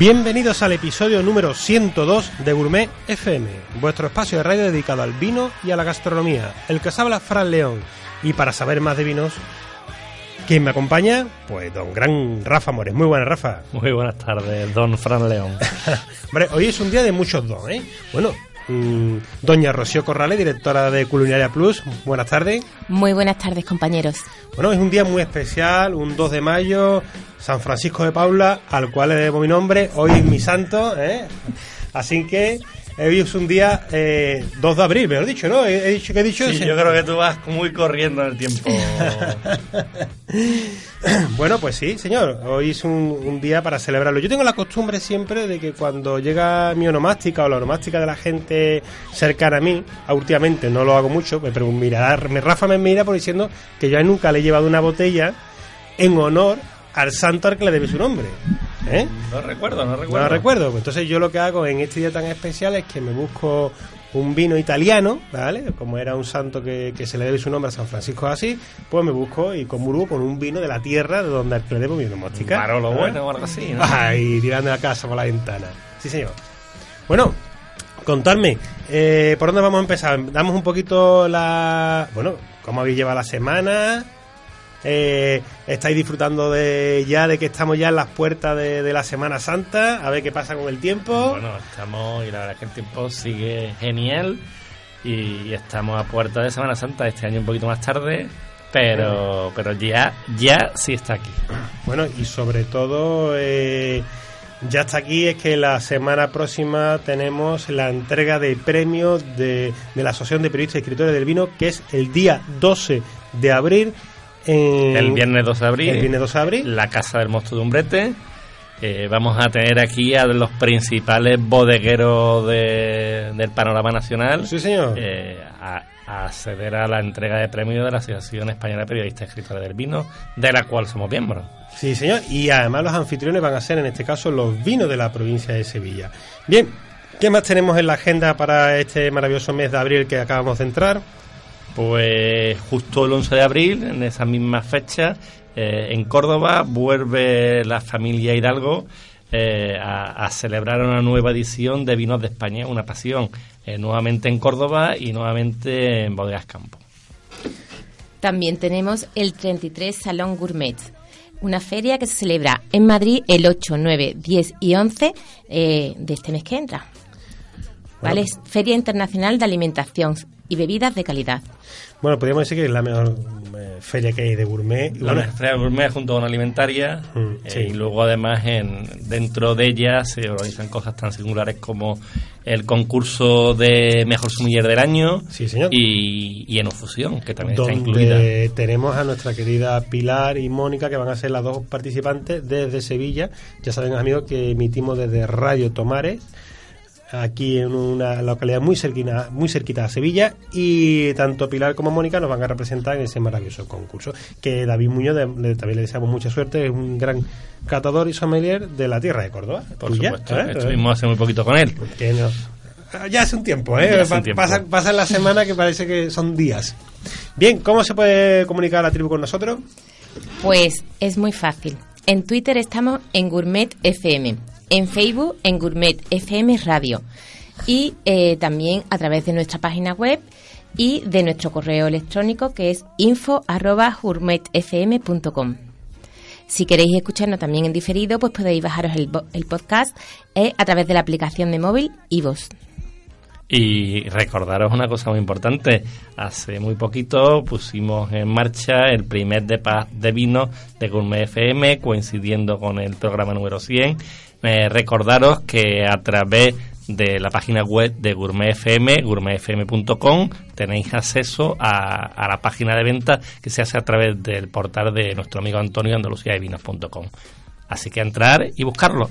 Bienvenidos al episodio número 102 de Gourmet FM, vuestro espacio de radio dedicado al vino y a la gastronomía. El que os habla Fran León. Y para saber más de vinos, ¿quién me acompaña? Pues don Gran Rafa Mores. Muy buenas, Rafa. Muy buenas tardes, don Fran León. Hombre, hoy es un día de muchos don, ¿eh? Bueno, doña Rocío Corrales, directora de Culinaria Plus. Buenas tardes. Muy buenas tardes, compañeros. Bueno, es un día muy especial, un 2 de mayo, San Francisco de Paula, al cual le debo mi nombre, hoy es mi santo, ¿eh? Así que es un día eh, 2 de abril, me lo he dicho, ¿no? He, he dicho que he dicho Sí, ese? yo creo que tú vas muy corriendo en el tiempo. Bueno, pues sí, señor. Hoy es un, un día para celebrarlo. Yo tengo la costumbre siempre de que cuando llega mi onomástica o la onomástica de la gente cercana a mí, últimamente no lo hago mucho, me pregunto, mira, me, Rafa me mira por diciendo que yo nunca le he llevado una botella en honor al santo al que le debe su nombre. ¿Eh? no recuerdo, no No recuerdo. lo recuerdo. Entonces yo lo que hago en este día tan especial es que me busco un vino italiano, ¿vale? Como era un santo que, que se le debe su nombre a San Francisco así, pues me busco y comulgo con un vino de la tierra de donde al que le debo mi onomástica. Barolo ¿Eh? bueno o algo así, ¿no? Ay, tirando la casa por la ventana. Sí, señor. Bueno, contadme, eh, ¿por dónde vamos a empezar? Damos un poquito la... Bueno, ¿cómo habéis llevado la semana? Eh, ¿Estáis disfrutando de ya de que estamos ya en las puertas de, de la Semana Santa? A ver qué pasa con el tiempo. Bueno, estamos, y la verdad es que el tiempo sigue genial. Y estamos a puerta de Semana Santa, este año un poquito más tarde. Pero, pero ya, ya sí está aquí. Bueno, y sobre todo, eh, ya está aquí, es que la semana próxima tenemos la entrega de premios de, de la Asociación de Periodistas y Escritores del Vino, que es el día 12 de abril. En, El viernes 2 de abril. El viernes 12 de abril. la Casa del Mosto de Umbrete. Eh, vamos a tener aquí a los principales bodegueros de- del panorama nacional Sí, señor. eh, a, a acceder a la entrega de premios de la Asociación Española de Periodistas y Escritores del Vino, de la cual somos miembros. Sí, señor. Y además los anfitriones van a ser, en este caso, los vinos de la provincia de Sevilla. Bien, ¿qué más tenemos en la agenda para este maravilloso mes de abril que acabamos de entrar? Pues justo el 11 de abril, en esa misma fecha, eh, en Córdoba vuelve la familia Hidalgo eh, a, a celebrar una nueva edición de Vinos de España, una pasión, eh, nuevamente en Córdoba y nuevamente en Bodegas Campo. También tenemos el 33 Salón Gourmet, una feria que se celebra en Madrid el 8, 9, 10 y 11 eh, de este mes que entra. ¿Vale? Es Feria Internacional de Alimentación y Bebidas de Calidad. Bueno, podríamos decir que es la mejor eh, feria que hay de gourmet. La una- feria gourmet junto con alimentaria Mm, eh, sí. y luego además en, dentro de ella se organizan cosas tan singulares como el concurso de mejor sumiller del año Sí, señor. y, y Enofusión, que también está incluida. donde tenemos a nuestra querida Pilar y Mónica, que van a ser las dos participantes desde Sevilla. Ya saben, amigos, que emitimos desde Radio Tomares, aquí en una localidad muy cerquina, muy cerquita a Sevilla, y tanto Pilar como Mónica nos van a representar en ese maravilloso concurso. Que David Muñoz de- también le deseamos mucha suerte, es un gran catador y sommelier de la tierra de Córdoba. Por Tuya, supuesto, ¿eh? estuvimos hace muy poquito con él. Ah, Ya hace un tiempo, ¿eh? Pasa, pasa la semana que parece que son días. Bien, ¿cómo se puede comunicar la tribu con nosotros? Pues es muy fácil. En Twitter estamos en Gourmet FM, en Facebook en Gourmet FM Radio. y eh, también a través de nuestra página web y de nuestro correo electrónico que es info.gourmetfm.com. Si queréis escucharnos también en diferido, pues podéis bajaros el, podcast eh, a través de la aplicación de móvil iVoox. Y recordaros una cosa muy importante, hace muy poquito pusimos en marcha el primer de paz de vino de Gourmet FM, coincidiendo con el programa número 100. Eh, recordaros que a través de la página web de Gourmet FM, gourmetfm.com, tenéis acceso a, a, la página de venta que se hace a través del portal de nuestro amigo Antonio andaluciadevinos.com. Así que entrar y buscarlo.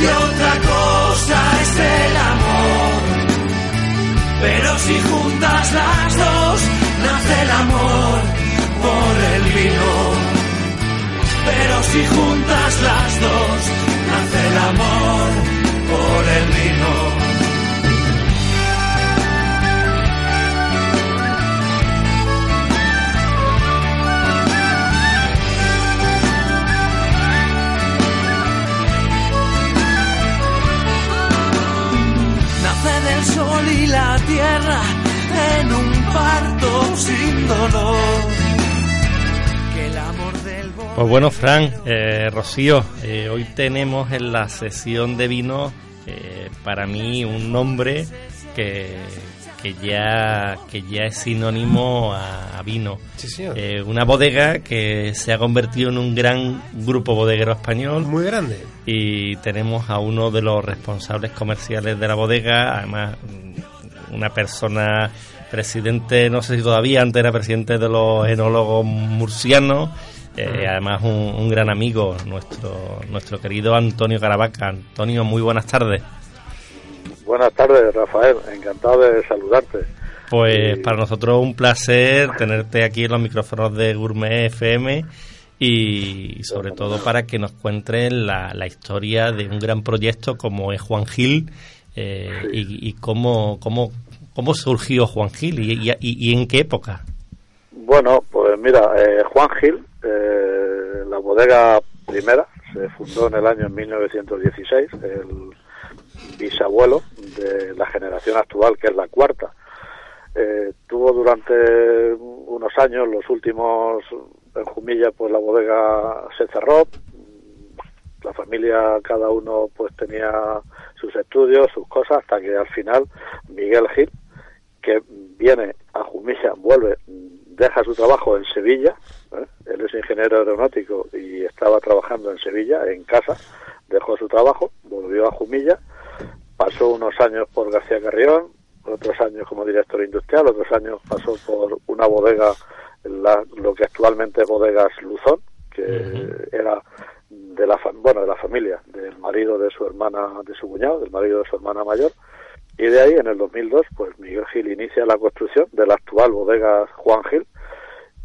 y otra cosa es el amor. Pero si juntas las dos, nace el amor por el vino. Pero si juntas las dos, nace el amor por el vino. Y la tierra en un parto sin dolor. Pues bueno, Fran, eh, Rocío, eh, hoy tenemos en la sesión de vino eh, para mí un nombre que, que ya que ya es sinónimo a, vino. Eh, una bodega que se ha convertido en un gran grupo bodeguero español. Muy grande. Y tenemos a uno de los responsables comerciales de la bodega, además mm, una persona presidente, no sé si todavía, antes era presidente de los enólogos murcianos. Eh, además un, un, gran amigo, nuestro, nuestro querido Antonio Caravaca. Antonio, muy buenas tardes. Buenas tardes, Rafael. Encantado de saludarte. Pues para nosotros un placer tenerte aquí en los micrófonos de Gourmet FM y sobre todo para que nos cuentes la, historia de un gran proyecto como es Juan Gil eh, y, cómo, cómo, cómo surgió Juan Gil y, en qué época. Bueno, pues mira, eh, Juan Gil, eh, la bodega primera, se fundó en el año 1916, el bisabuelo de la generación actual, que es la cuarta. Eh, tuvo durante unos años, los últimos en Jumilla, pues la bodega se cerró. La familia, cada uno, pues tenía sus estudios, sus cosas, hasta que al final Miguel Gil, que viene a Jumilla, vuelve, deja su trabajo en Sevilla. ¿eh? Él es ingeniero aeronáutico y estaba trabajando en Sevilla, en casa. Dejó su trabajo, volvió a Jumilla pasó unos años por García Carrión, otros años como director industrial, otros años pasó por una bodega, la, lo que actualmente es Bodegas Luzón, que era de la bueno de la familia, del marido de su hermana, de su cuñado, del marido de su hermana mayor, y de ahí en el 2002 pues Miguel Gil inicia la construcción de la actual bodega Juan Gil.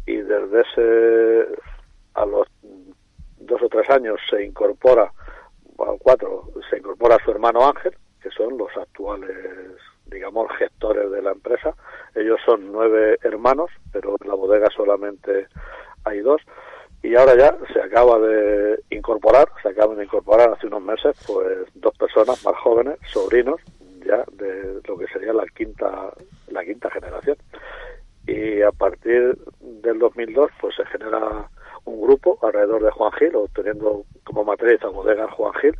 Y desde ese a los dos o tres años se incorpora bueno, cuatro se incorpora su hermano Ángel que son los actuales, digamos, gestores de la empresa. Ellos son nueve hermanos, pero en la bodega solamente hay dos. Y ahora ya se acaba de incorporar, se acaban de incorporar hace unos meses, pues dos personas más jóvenes, sobrinos, ya de lo que sería la quinta, la quinta generación. Y a partir del 2002, pues se genera un grupo alrededor de Juan Gil, obteniendo como matriz a bodega Juan Gil,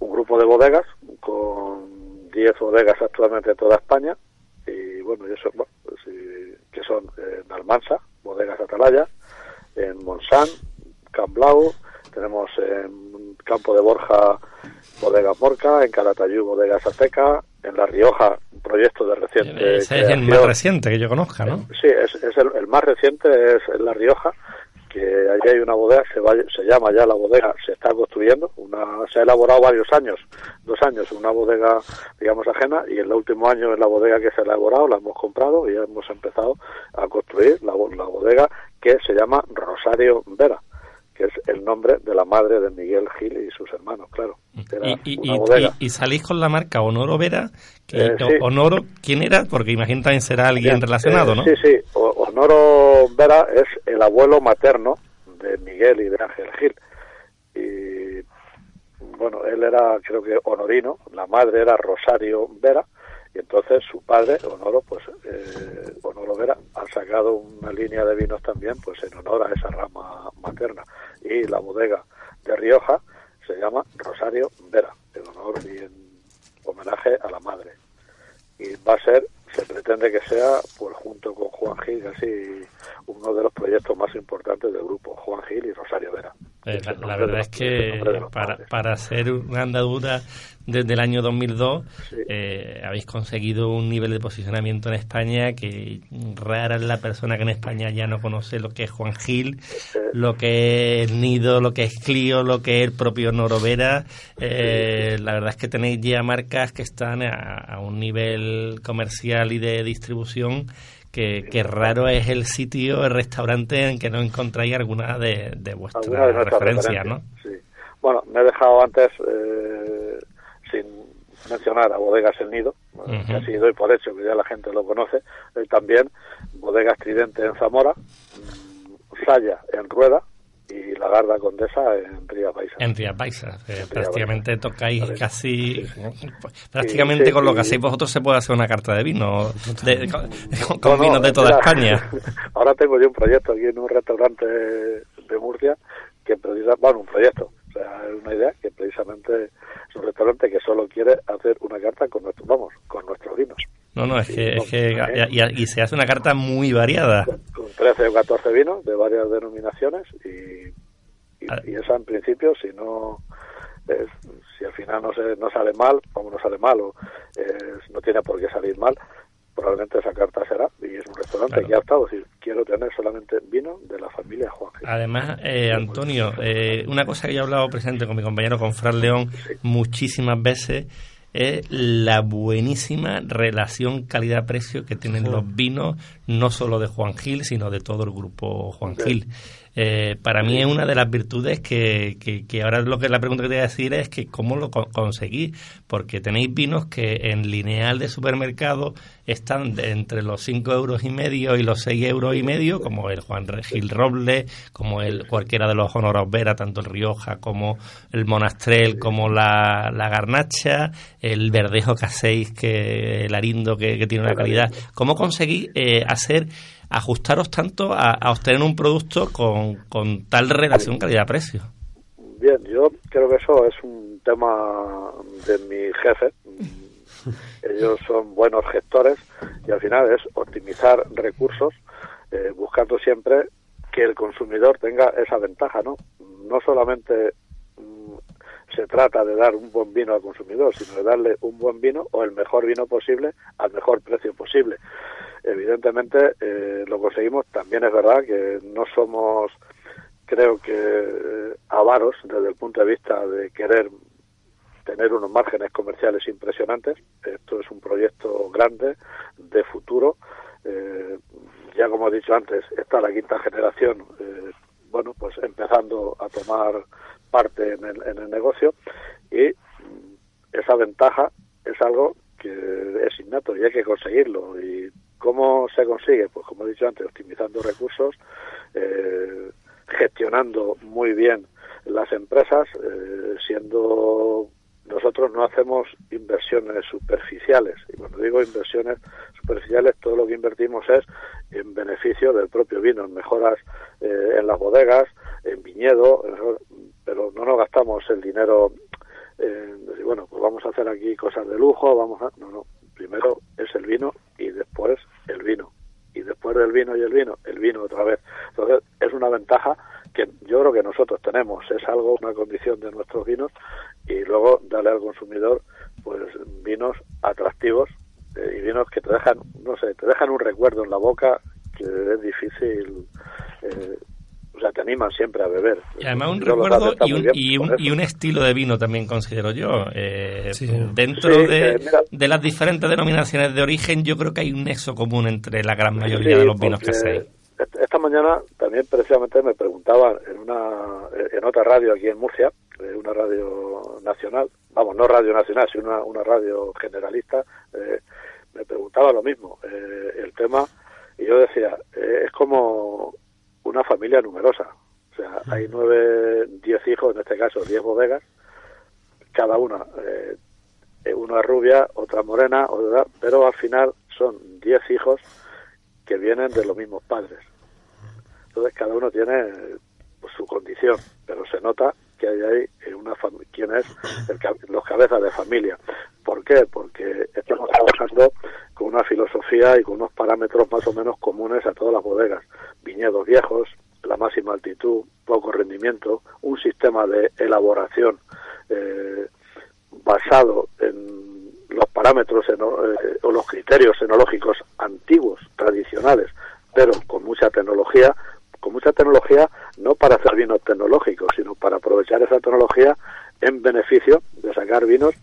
un grupo de bodegas con 10 bodegas actualmente en toda España y bueno, eso, bueno pues, que son en Almansa, bodegas Atalaya, en Monsán, Camblau, tenemos en Campo de Borja bodegas Morca, en Calatayud bodegas Azteca, en La Rioja, un proyecto de reciente. Ese es el más reciente que yo conozca, ¿no? Sí, es, el, el, más reciente es en La Rioja, que allí hay una bodega, se, se llama ya la bodega, se está construyendo, una, se ha elaborado varios años, dos años, una bodega, digamos, ajena, y en el último año en la bodega que se ha elaborado la hemos comprado y ya hemos empezado a construir la, la bodega que se llama Rosario Vera que es el nombre de la madre de Miguel Gil y sus hermanos, claro. Y, y, salís con la marca Honoro Vera, que eh, Honoro, ¿quién era? Porque imagino también será alguien relacionado, ¿no? Sí, sí, Honoro Vera es el abuelo materno de Miguel y de Ángel Gil. Y bueno, él era, creo que, honorino, la madre era Rosario Vera, y entonces su padre, Honoro, pues eh, Honoro Vera, ha sacado una línea de vinos también, pues en honor a esa rama materna. Y la bodega de Rioja se llama Rosario Vera, en honor y en homenaje a la madre. Y va a ser, se pretende que sea, pues junto con Juan Gil, casi uno de los proyectos más importantes del grupo, Juan Gil y Rosario Vera. Eh, la, verdad es que para, para hacer una andadura desde el año 2002 eh, habéis conseguido un nivel de posicionamiento en España que rara es la persona que en España ya no conoce lo que es Juan Gil, lo que es Nido, lo que es Clio, lo que es el propio Norovera. Eh, la verdad es que tenéis ya marcas que están a, un nivel comercial y de distribución que, raro es el sitio, el restaurante en que no encontráis alguna de, de vuestras referencias, ¿no? Sí. Bueno, me he dejado antes eh, sin mencionar a Bodegas El Nido, que ha sido y por hecho que ya la gente lo conoce, y también Bodegas Tridente en Zamora, mm, Saya en Rueda y La Garda Condesa en Ría Paisa. En Ría Paisa, eh, prácticamente tocáis casi, prácticamente con lo que hacéis vosotros se puede hacer una carta de vino, con, vinos de toda España. Ahora tengo yo un proyecto aquí en un restaurante de Murcia, que precisa, bueno, un proyecto, o sea, es una idea que precisamente es un restaurante que solo quiere hacer una carta con nuestros, vamos, con nuestros vinos. No, no, es que, es que y, se hace una carta muy variada. Con, 13 o 14 vinos de varias denominaciones y, y, ah. esa en principio, si no, si al final no, se, no sale mal, como no sale mal o no tiene por qué salir mal, probablemente esa carta será y es un restaurante que ha estado decir quiero tener solamente vino de la familia Juan además eh, Antonio eh, una cosa que yo he hablado presente con mi compañero con Fran León muchísimas veces es la buenísima relación calidad-precio que tienen los vinos, no solo de Juan Gil, sino de todo el grupo Juan Gil. Eh, para mí es una de las virtudes que, que, ahora lo que la pregunta que te voy a decir es que cómo lo conseguís, porque tenéis vinos que en lineal de supermercado están entre los 5 euros y medio y los 6 euros y medio, como el Juan Gil Roble, como el cualquiera de los Honoros Vera, tanto el Rioja como el Monastrel, como la, la Garnacha, el Verdejo que hacéis, que el Arindo que, tiene una calidad. ¿Cómo conseguís eh, hacer ajustaros tanto a, obtener un producto con, con tal relación calidad-precio? Bien, yo creo que eso es un tema de mi jefe. Ellos son buenos gestores y al final es optimizar recursos eh, buscando siempre que el consumidor tenga esa ventaja, ¿no? No solamente mm, se trata de dar un buen vino al consumidor, sino de darle un buen vino o el mejor vino posible al mejor precio posible evidentemente eh, lo conseguimos. También es verdad que no somos, creo que, eh, avaros desde el punto de vista de querer tener unos márgenes comerciales impresionantes. Esto es un proyecto grande de futuro. Eh, ya como he dicho antes, está la quinta generación, bueno, pues empezando a tomar parte en el, en el negocio y esa ventaja es algo que es innato y hay que conseguirlo y ¿Cómo se consigue? Pues como he dicho antes, optimizando recursos, eh, gestionando muy bien las empresas, eh, siendo nosotros no hacemos inversiones superficiales. Y cuando digo inversiones superficiales, todo lo que invertimos es en beneficio del propio vino, en mejoras eh, en las bodegas, en viñedo, pero no nos gastamos el dinero decir, bueno, pues vamos a hacer aquí cosas de lujo, vamos a... No, no, primero es el vino y después el vino. Y después del vino y el vino, el vino otra vez. Entonces, es una ventaja que yo creo que nosotros tenemos. Es algo, una condición de nuestros vinos y luego darle al consumidor pues vinos atractivos eh, y vinos que te dejan, no sé, te dejan un recuerdo en la boca que es difícil, eh, o sea, te animan siempre a beber. Y además un Yo recuerdo y un, bien y, un, eso. y un estilo de vino también considero yo. Eh, Sí. Dentro Sí, de, eh, de las diferentes denominaciones de origen, yo creo que hay un nexo común entre la gran mayoría Sí, de los vinos que hacéis. est- Esta mañana también precisamente me preguntaban en una en otra radio aquí en Murcia, eh, una radio nacional, vamos, no radio nacional, sino una, una radio generalista, eh, me preguntaba lo mismo, eh, el tema, y yo decía, eh, es como una familia numerosa, o sea, hay nueve, diez hijos, en este caso diez bodegas, cada una, eh, una rubia, otra morena, otra, pero al final son diez hijos que vienen de los mismos padres. Entonces cada uno tiene pues, su condición, pero se nota que hay ahí una quién es los cabezas de familia. ¿Por qué? Porque estamos trabajando con una filosofía y con unos parámetros más o menos comunes a todas las bodegas. Viñedos viejos, la máxima altitud, poco rendimiento, un sistema de elaboración eh, basado en los parámetros eno- eh, o los criterios enológicos antiguos, tradicionales, pero con mucha tecnología, con mucha tecnología no para hacer vinos tecnológicos, sino para aprovechar esa tecnología en beneficio de sacar vinos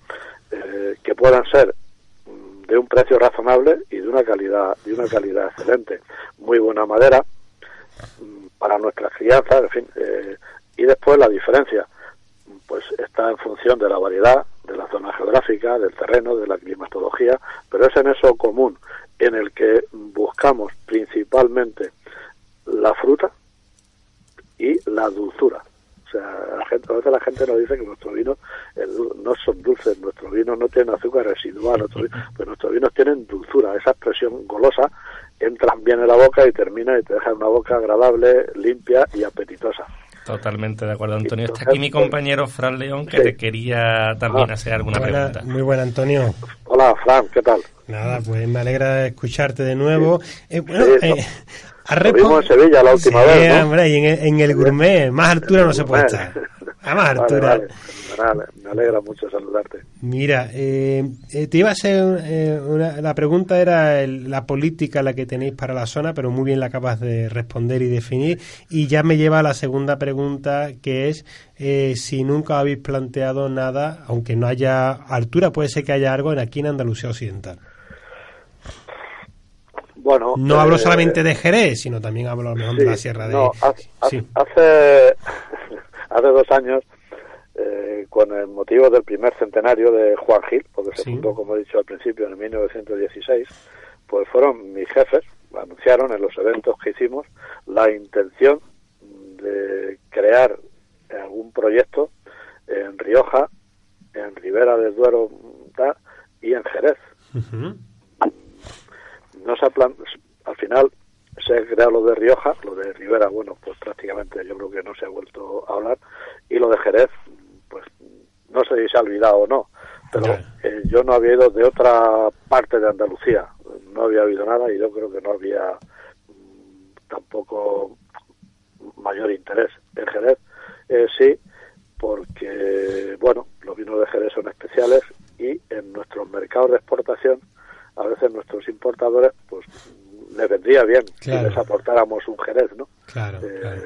eh, que puedan ser mm, de un precio razonable y de una calidad de una calidad excelente, muy buena madera mm, para nuestras crianzas, en fin, eh, y después la diferencia pues está en función de la variedad, de la zona geográfica, del terreno, de la climatología, pero es en eso común en el que buscamos principalmente la fruta y la dulzura. O sea, la gente, a veces la gente nos dice que nuestros vinos no son dulces, nuestros vinos no tienen azúcar residual, nuestros pero nuestros vinos tienen dulzura, esa expresión golosa, entran bien en la boca y termina y te deja una boca agradable, limpia y apetitosa. Totalmente de acuerdo, Antonio. Está aquí mi compañero Fran León, que sí. te quería también Ah, hacer alguna Buena- pregunta. muy buena, Antonio. Hola, Fran, ¿qué tal? Nada, pues me alegra escucharte de nuevo. Eh, bueno, Sí, eh, no. Lo vimos en Sevilla la última Sí, vez, ¿no? hombre, y en el, en el gourmet, más altura no se puede estar. A más Vale, altura. vale, fenomenal, me alegra mucho saludarte. Mira, eh, eh, te iba a hacer eh, una- la pregunta era el- la política la que tenéis para la zona, pero muy bien la acabas de responder y definir. Y ya me lleva a la segunda pregunta, que es eh, si nunca habéis planteado nada, aunque no haya altura, puede ser que haya algo en aquí en Andalucía Occidental. Bueno, No hablo eh, solamente de Jerez, sino también hablo a lo mejor de la Sierra de... no, hace, Sí. hace, hace dos años, eh, con el motivo del primer centenario de Juan Gil, porque se Sí. fundó, como he dicho al principio, en 1916, pues fueron mis jefes, anunciaron en los eventos que hicimos la intención de crear algún proyecto en Rioja, en Ribera del Duero y en Jerez. No se ha plan- al final se ha creado lo de Rioja, lo de Rivera, bueno, pues prácticamente yo creo que no se ha vuelto a hablar, y lo de Jerez, pues no sé si se ha olvidado o no, pero eh, yo no había ido de otra parte de Andalucía, no había habido nada y yo creo que no había mm, tampoco mayor interés en Jerez, eh, sí, porque, bueno, los vinos de Jerez son especiales y en nuestros mercados de exportación, a veces nuestros importadores, pues les vendría bien Claro. si les aportáramos un Jerez, ¿no? Claro, Eh, claro.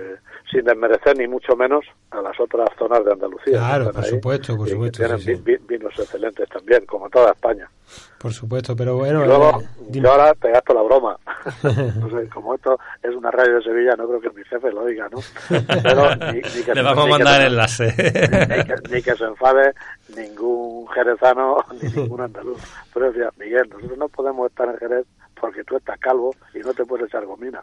Sin desmerecer ni mucho menos a las otras zonas de Andalucía. Claro, por ahí supuesto, por supuesto, tienen sí, vi- vinos excelentes también, como toda España. Por supuesto, pero bueno... Y luego, eh, yo ahora te gasto la broma. no sé, como esto es una radio de Sevilla, no creo que mi jefe lo oiga, ¿no? Pero ni, ni que Le vamos a mandar el enlace. ni que, ni que se enfade ningún jerezano ni ningún andaluz. Pero decía, Miguel, nosotros no podemos estar en Jerez porque tú estás calvo y no te puedes echar gomina.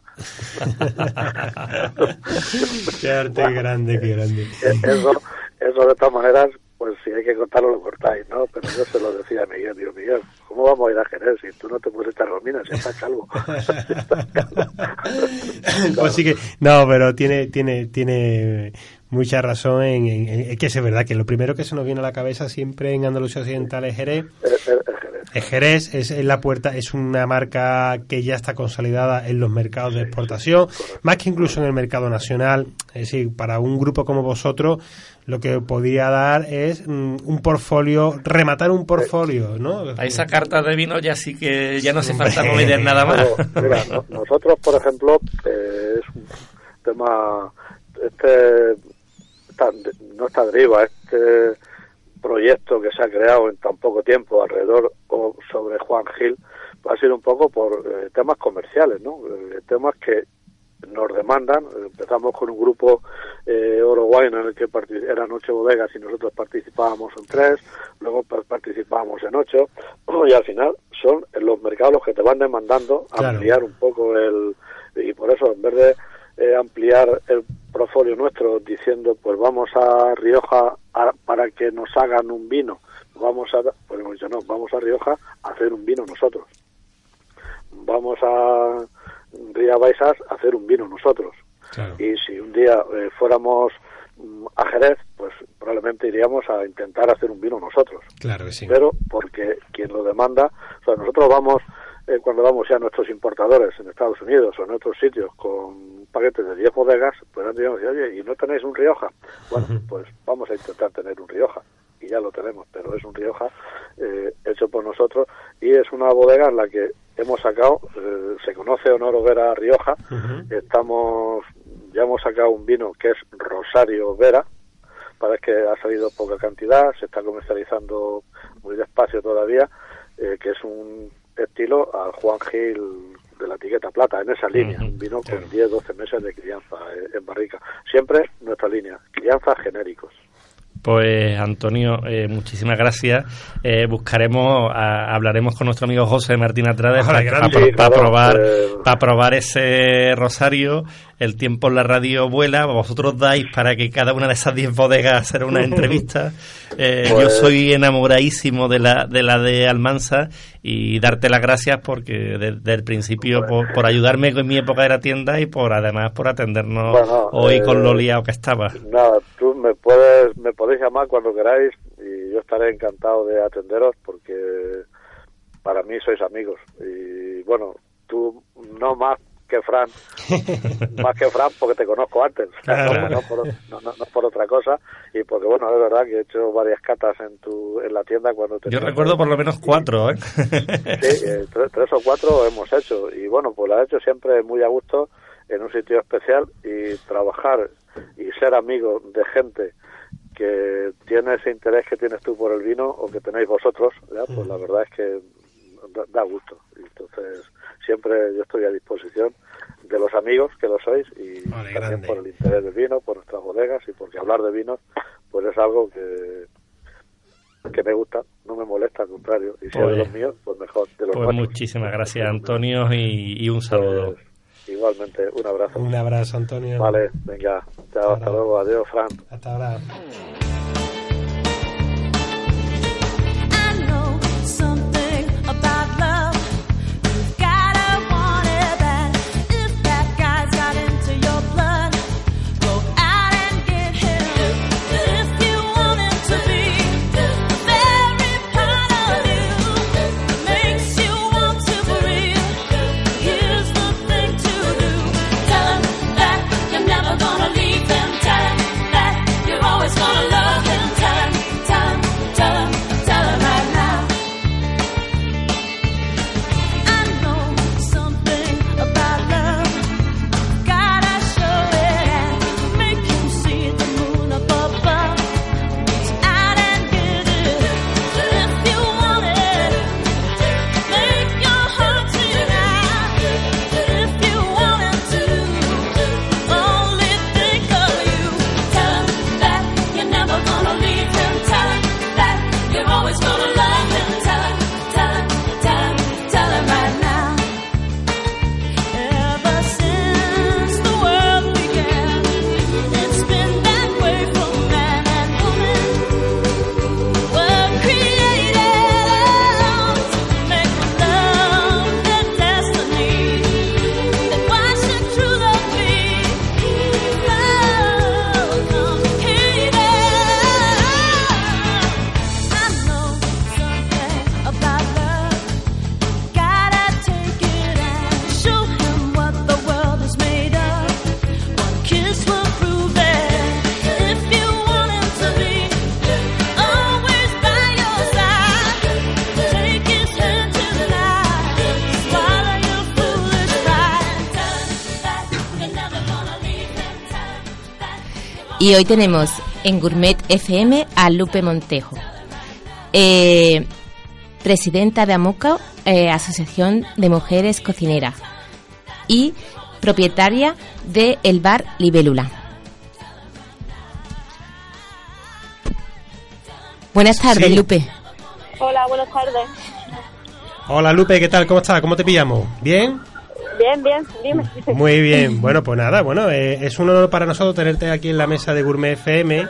qué arte grande, qué grande. Eh, Eso, eso de todas maneras, pues si hay que cortarlo, lo cortáis, ¿no? Pero yo se lo decía a Miguel, digo, Miguel, ¿cómo vamos a ir a Jerez si tú no te puedes echar gomina, si estás calvo? Pues sí que no pero tiene tiene tiene mucha razón en, en- que es verdad que lo primero que se nos viene a la cabeza siempre en Andalucía Occidental es Jerez Es- es- es Jerez. Jerez es, la puerta, es una marca que ya está consolidada en los mercados de exportación, más que incluso en el mercado nacional. Es decir, para un grupo como vosotros, lo que podía dar es mm, un portfolio, rematar un portfolio, ¿no? A esa carta de vino ya sí que ya no hace falta mover nada más. mira, nosotros, por ejemplo, eh, es un tema, este, no está deriva, este proyecto que se ha creado en tan poco tiempo alrededor o sobre Juan Gil va a ser un poco por eh, temas comerciales, ¿no? Eh, temas que nos demandan. Empezamos con un grupo eh, en el que eran ocho bodegas y nosotros participábamos en tres, luego participábamos en ocho y al final son los mercados los que te van demandando ampliar un poco el y por eso en vez de eh, ampliar el portfolio nuestro diciendo pues vamos a Rioja para que nos hagan un vino. Vamos a pues hemos dicho no vamos a Rioja a hacer un vino nosotros. Vamos a Ría Baixas a hacer un vino nosotros. Y si un día eh, fuéramos mm, a Jerez pues probablemente iríamos a intentar hacer un vino nosotros. Claro que sí. pero porque quien lo demanda o sea nosotros vamos eh, cuando vamos ya a nuestros importadores en Estados Unidos o en otros sitios con paquetes de 10 bodegas, pues han dicho, oye, ¿y no tenéis un Rioja? Bueno, pues vamos a intentar tener un Rioja. Y ya lo tenemos, pero es un Rioja eh, hecho por nosotros y es una bodega en la que hemos sacado, eh, se conoce Honor Vera Rioja, estamos, ya hemos sacado un vino que es Rosario Vera, parece que ha salido poca cantidad, se está comercializando muy despacio todavía, que es un estilo al Juan Gil de la etiqueta plata, en esa línea, un vino con 10, 12 meses de crianza en barrica. Siempre nuestra línea, crianza genéricos. Pues Antonio, eh, muchísimas gracias. Eh, buscaremos, hablaremos con nuestro amigo José Martín Atrades para, probar, para probar ese rosario. El tiempo en la radio vuela. Vosotros dais para que cada una de esas 10 bodegas hacer una entrevista. Eh, yo pues soy enamoradísimo de la de la de Almansa y darte las gracias porque desde el principio por, ayudarme en mi época de la tienda y por además por atendernos hoy con lo liado que estaba. Nada, tú me me podéis llamar cuando queráis y yo estaré encantado de atenderos porque para mí sois amigos. Y bueno, tú no más que Fran, más que Fran porque te conozco antes, no, por, otra cosa. Y porque bueno, es verdad que he hecho varias catas en tu en la tienda cuando te... Yo recuerdo por lo menos cuatro, ¿eh? sí, eh, tres, o cuatro hemos hecho. Y bueno, pues lo he hecho siempre muy a gusto en un sitio especial y trabajar y ser amigo de gente que tiene ese interés que tienes tú por el vino o que tenéis vosotros, pues la verdad es que da, gusto. Entonces, siempre yo estoy a disposición de los amigos que lo sois y también por el interés del vino, por nuestras bodegas y porque hablar de vinos pues es algo que que me gusta, no me molesta, al contrario, y si es de los míos, pues mejor. De los pues muchísimas gracias, Antonio, y, un saludo. Pues, igualmente, un abrazo. Un abrazo, Antonio. Vale, venga, chao, hasta luego, adiós, Fran. Hasta ahora. Y hoy tenemos en Gourmet FM a Lupe Montejo, eh, presidenta de AMUCO, eh, Asociación de Mujeres Cocineras, y propietaria de el bar Libélula. Buenas tardes, Sí. Lupe. Hola, buenas tardes. Hola Lupe, ¿qué tal? ¿Cómo estás? ¿Cómo te pillamos? ¿Bien? Bien, bien, dime. Muy bien. Bueno, pues nada, bueno, eh, es un honor para nosotros tenerte aquí en la mesa de Gourmet FM.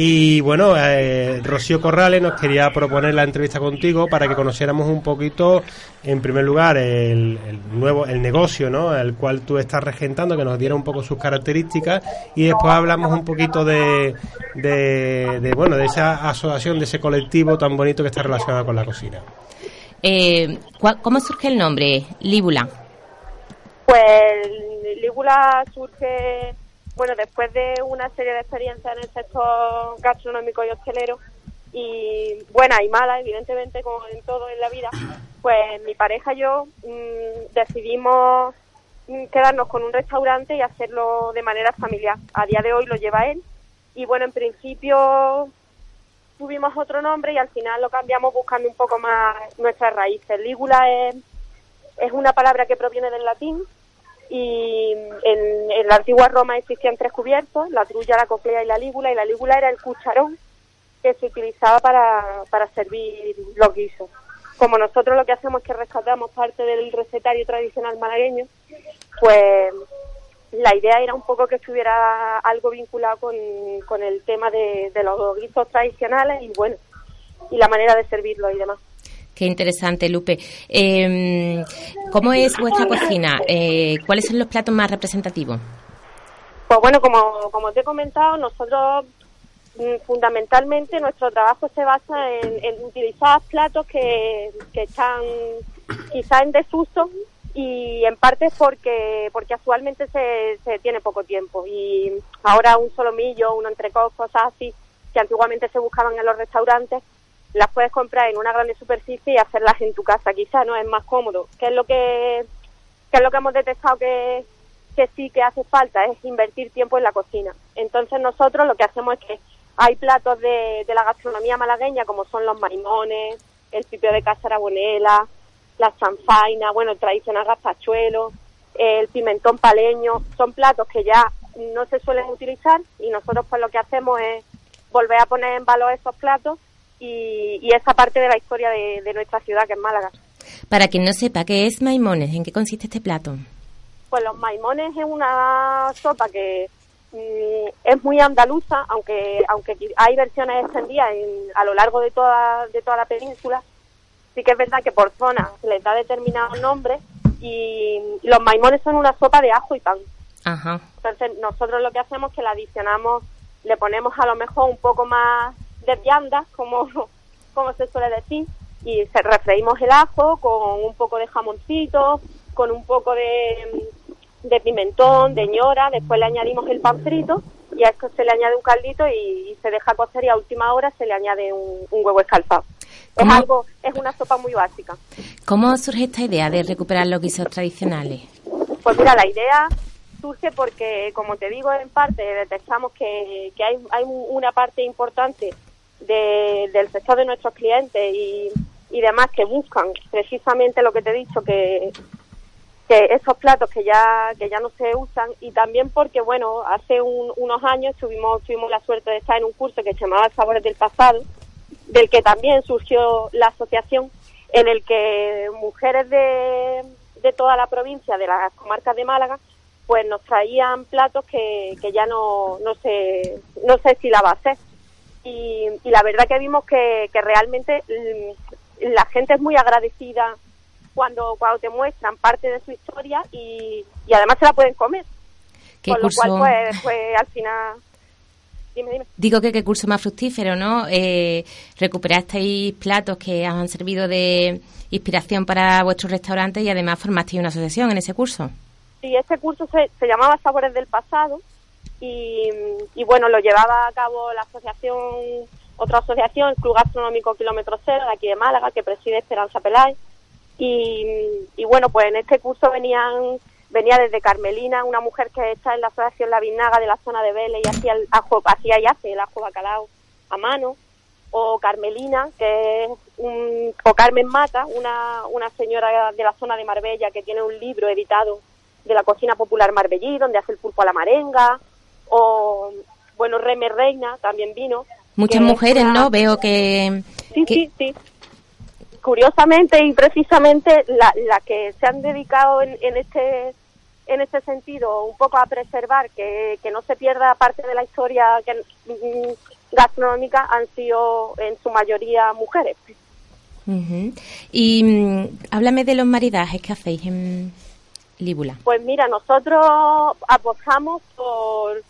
Y bueno, eh, Rocío Corrales nos quería proponer la entrevista contigo para que conociéramos un poquito, en primer lugar, el, el nuevo el negocio, ¿no? El cual tú estás regentando, que nos diera un poco sus características y después hablamos un poquito de, de, de, bueno, de esa asociación, de ese colectivo tan bonito que está relacionado con la cocina. Eh, ¿cuál- ¿Cómo surge el nombre? Líbula. Pues Lígula surge, bueno, después de una serie de experiencias en el sector gastronómico y hostelero, y buena y mala, evidentemente, como en todo en la vida, pues mi pareja y yo mm, decidimos mm, quedarnos con un restaurante y hacerlo de manera familiar. A día de hoy lo lleva él, y bueno, en principio tuvimos otro nombre y al final lo cambiamos buscando un poco más nuestras raíces. Lígula es, es una palabra que proviene del latín y en, en la antigua Roma existían tres cubiertos, la trulla, la coclea y la lígula, y la lígula era el cucharón que se utilizaba para, para servir los guisos. Como nosotros lo que hacemos es que rescatamos parte del recetario tradicional malagueño, pues la idea era un poco que estuviera algo vinculado con, con el tema de, de los guisos tradicionales y bueno, y la manera de servirlo y demás. Qué interesante, Lupe. Eh, ¿Cómo es vuestra cocina? Eh, ¿Cuáles son los platos más representativos? Pues bueno, como, como te he comentado, nosotros mm, fundamentalmente nuestro trabajo se basa en, utilizar platos que, que están quizá en desuso y en parte porque porque actualmente se, se tiene poco tiempo y ahora un solomillo, un entrecot, cosas así que antiguamente se buscaban en los restaurantes las puedes comprar en una grande superficie y hacerlas en tu casa quizá no es más cómodo. Que es lo que que es lo que hemos detectado que que sí que hace falta es invertir tiempo en la cocina. Entonces nosotros lo que hacemos es que hay platos de, de la gastronomía malagueña como son los maimones, el pipio de casarabonela, la chanfaina, bueno, el tradicional gazpachuelo, el pimentón paleño, son platos que ya no se suelen utilizar y nosotros pues lo que hacemos es volver a poner en valor esos platos y, y esa parte de la historia de, de nuestra ciudad que es Málaga. Para quien no sepa qué es maimones, ¿en qué consiste este plato? Pues los maimones es una sopa que mm, es muy andaluza, aunque aunque hay versiones extendidas en- a lo largo de toda de toda la península. Sí que es verdad que por zona se les da determinados nombres y los maimones son una sopa de ajo y pan. Ajá. Entonces nosotros lo que hacemos es que la adicionamos, le ponemos a lo mejor un poco más de vianda, como, como se suele decir, y se refreímos el ajo con un poco de jamoncito, con un poco de, de pimentón, de ñora, después le añadimos el pan frito y a esto se le añade un caldito y, y se deja cocer y a última hora se le añade un, un huevo escalfado. Es algo, es una sopa muy básica. ¿Cómo surge esta idea de recuperar los guisos tradicionales? Pues mira, la idea surge porque, como te digo, en parte detectamos que, que hay, hay una parte importante de- del sector de nuestros clientes y, y demás que buscan precisamente lo que te he dicho, que, que esos platos que ya que ya no se usan y también porque, bueno, hace un- unos años tuvimos, tuvimos la suerte de estar en un curso que se llamaba Sabores del Pasado, del que también surgió la asociación, en el que mujeres de, de toda la provincia, de las comarcas de Málaga, pues nos traían platos que, que ya no, no sé no sé si la va a hacer. Y, y la verdad que vimos que, que realmente mm, la gente es muy agradecida cuando, cuando te muestran parte de su historia y, y además se la pueden comer. ¿Qué Con curso? lo cual, pues, pues al final... Dime, dime. Digo que qué curso más fructífero, ¿no? Eh, recuperasteis platos que os han servido de inspiración para vuestros restaurantes y además formasteis una asociación en ese curso. Sí, este curso se, se llamaba Sabores del Pasado y, bueno, lo llevaba a cabo la asociación, otra asociación, el Club Gastronómico Kilómetro Cero de aquí de Málaga, que preside Esperanza Peláez. Y, y bueno, pues en este curso venían venía desde Carmelina, una mujer que está en la asociación La Vinaga de la zona de Vélez y hacía el ajo, hacía y hace el ajo bacalao a mano, o Carmelina, que es un, o Carmen Mata, una, una señora de la zona de Marbella que tiene un libro editado de la cocina popular marbellí, donde hace el pulpo a la marenga, o, bueno, Reme Reina también vino. Muchas mujeres, una- ¿no? Veo que... Sí, que- sí, sí. Curiosamente y precisamente la, la que se han dedicado en, en este en este sentido un poco a preservar que, que no se pierda parte de la historia que, mm, gastronómica han sido en su mayoría mujeres. Ujú. Y mm, háblame de los maridajes que hacéis en Líbula. Pues mira, nosotros apostamos por,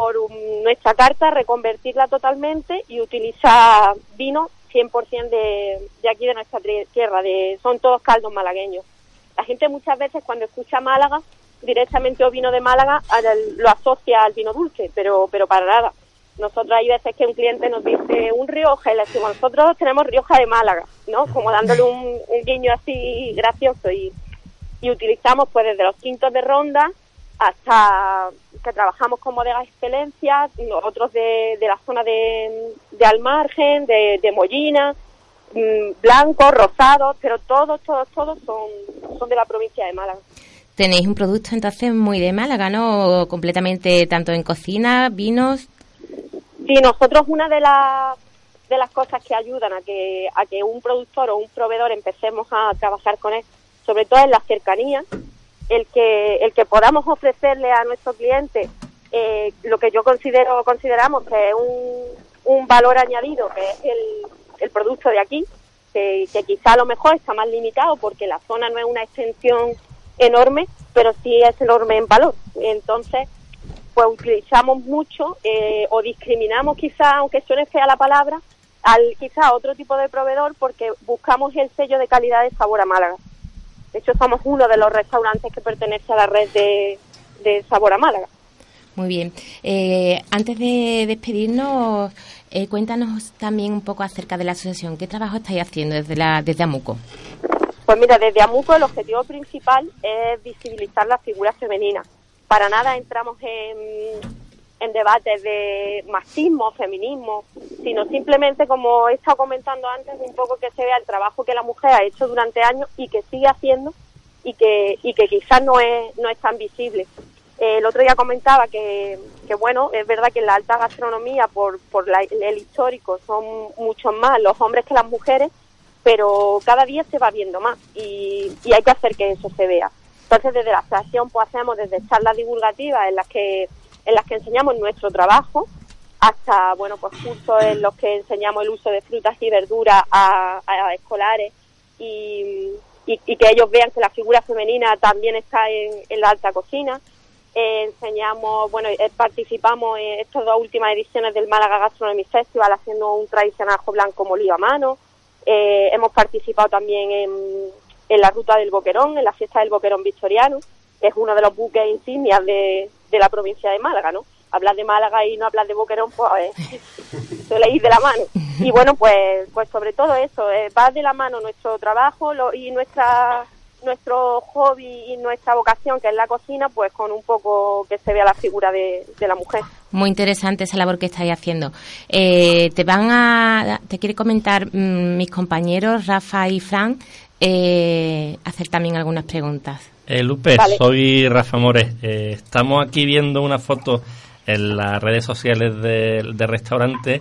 por un- nuestra carta, reconvertirla totalmente y utilizar vino 100% de, de aquí de nuestra tierra, de, son todos caldos malagueños. La gente muchas veces cuando escucha Málaga, directamente o vino de Málaga, al- lo asocia al vino dulce, pero, pero para nada. Nosotros hay veces que un cliente nos dice un Rioja y le decimos, nosotros tenemos Rioja de Málaga, ¿no? Como dándole un, un guiño así gracioso y, y utilizamos pues desde los quintos de ronda hasta que trabajamos con bodegas excelencias, otros de, de la zona de, de Almargen, de, de Mollina, mm, blancos, rosados, pero todos, todos, todos son, son de la provincia de Málaga. Tenéis un producto entonces muy de Málaga, ¿no? Completamente tanto en cocina, vinos. Sí, nosotros una de las de las cosas que ayudan a que a que un productor o un proveedor empecemos a trabajar con él, sobre todo en la cercanía, el que el que podamos ofrecerle a nuestro cliente eh, lo que yo considero consideramos que es un, un valor añadido, que es el, el producto de aquí, que, quizá a lo mejor está más limitado porque la zona no es una extensión enorme, pero sí es enorme en valor. Entonces, pues utilizamos mucho eh, o discriminamos quizá, aunque suene fea la palabra, al quizá otro tipo de proveedor porque buscamos el sello de calidad de sabor a Málaga. De hecho, somos uno de los restaurantes que pertenece a la red de, de Sabor a Málaga. Muy bien. Eh, antes de despedirnos, eh, cuéntanos también un poco acerca de la asociación. ¿Qué trabajo estáis haciendo desde, la, desde Amuco? Pues mira, desde Amuco el objetivo principal es visibilizar las figuras femeninas. Para nada entramos en, en debates de machismo, feminismo, sino simplemente, como he estado comentando antes, un poco que se vea el trabajo que la mujer ha hecho durante años y que sigue haciendo y que, y que quizás no es, no es tan visible. Eh, el otro día comentaba que, que, bueno, es verdad que en la alta gastronomía, por, por la- el histórico, son muchos más los hombres que las mujeres, pero cada día se va viendo más y, y hay que hacer que eso se vea. Entonces, desde la asociación, pues hacemos desde charlas divulgativas en las que en las que enseñamos nuestro trabajo hasta, bueno, pues cursos en los que enseñamos el uso de frutas y verduras a, a escolares y, que ellos vean que la figura femenina también está en, en la alta cocina. Eh, enseñamos, bueno, eh, participamos en estas dos últimas ediciones del Málaga Gastronomy Festival haciendo un tradicional ajo blanco molido a mano. Eh, hemos participado también en, en la ruta del Boquerón, en la fiesta del Boquerón Victoriano, que es uno de los buques insignias de, de la provincia de Málaga, ¿no? Hablar de Málaga y no hablar de Boquerón, pues eh, suele ir de la mano. Y bueno, pues, pues sobre todo eso, eh, va de la mano nuestro trabajo lo- y nuestra nuestro hobby y nuestra vocación, que es la cocina, pues con un poco que se vea la figura de, de la mujer. Muy interesante esa labor que estáis haciendo. Eh, te van a, te quiere comentar mm, mis compañeros Rafa y Fran, eh, hacer también algunas preguntas. Eh, Lupe, Vale. soy Rafa Mores. Eh, estamos aquí viendo una foto en las redes sociales del del restaurante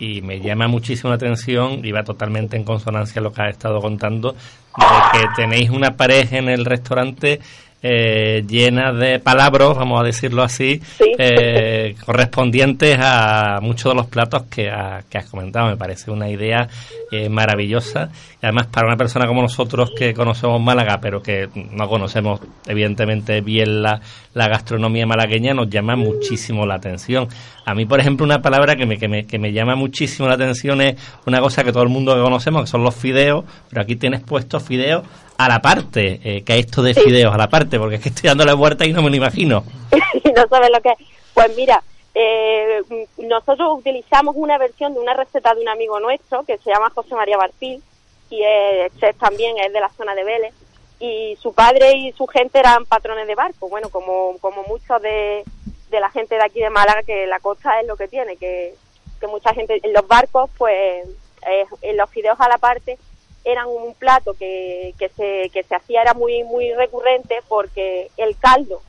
y me llama muchísimo la atención y va totalmente en consonancia a lo que has estado contando, de que tenéis una pared en el restaurante eh, llena de palabras, vamos a decirlo así, Sí. eh, correspondientes a muchos de los platos que, ha- que has comentado. Me parece una idea eh, maravillosa. Y además, para una persona como nosotros que conocemos Málaga, pero que no conocemos evidentemente bien la, la gastronomía malagueña, nos llama muchísimo la atención. A mí, por ejemplo, una palabra que me, que, me, que me llama muchísimo la atención es una cosa que todo el mundo que conocemos, que son los fideos, pero aquí tienes puestos fideos a la parte, eh, que es esto de fideos a la parte, porque es que estoy dándole vuelta y no me lo imagino. y no sabes lo que es. Pues mira, eh, nosotros utilizamos una versión de una receta de un amigo nuestro que se llama José María Bartil y es chef también, es de la zona de Vélez. y su padre y su gente eran patrones de barco, bueno, como, como muchos de, de la gente de aquí de Málaga, que la costa es lo que tiene, que, que mucha gente, en los barcos, pues eh, en los fideos a la parte eran un plato que, que, se, que se hacía, era muy, muy recurrente porque el caldo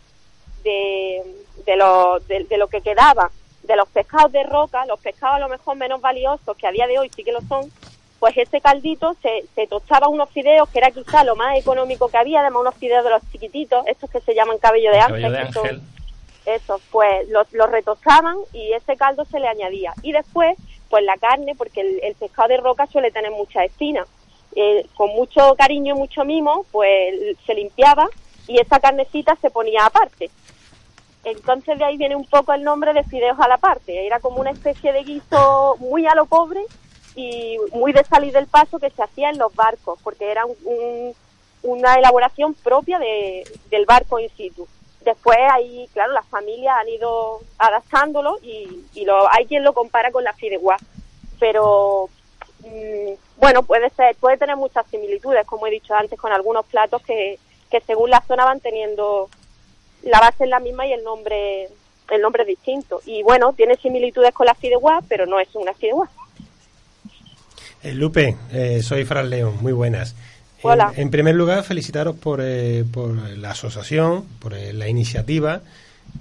de, de, lo, de, de lo que quedaba de los pescados de roca, los pescados a lo mejor menos valiosos, que a día de hoy sí que lo son, pues ese caldito se, se tostaba unos fideos que era quizá lo más económico que había, además unos fideos de los chiquititos, estos que se llaman cabello de ángel. Cabello de ángel. esos, pues los, los retostaban y ese caldo se le añadía. Y después, pues la carne, porque el, el pescado de roca suele tener muchas espinas. Eh, con mucho cariño y mucho mimo, pues se limpiaba y esa carnecita se ponía aparte. Entonces de ahí viene un poco el nombre de fideos a la parte. Era como una especie de guiso muy a lo pobre y muy de salir del paso que se hacía en los barcos, porque era un- un- una elaboración propia de, del barco in situ. Después ahí, claro, las familias han ido adaptándolo y, y lo, hay quien lo compara con la fideuá. Pero mm, bueno, puede ser, puede tener muchas similitudes, como he dicho antes, con algunos platos que, que según la zona van teniendo la base es la misma y el nombre el nombre es distinto. Y bueno, tiene similitudes con la fideuá, pero no es una fideuá. Eh, Lupe, eh, soy Fran León, muy buenas. En- Hola. En, primer lugar, felicitaros por, eh, por la asociación, por eh, la iniciativa,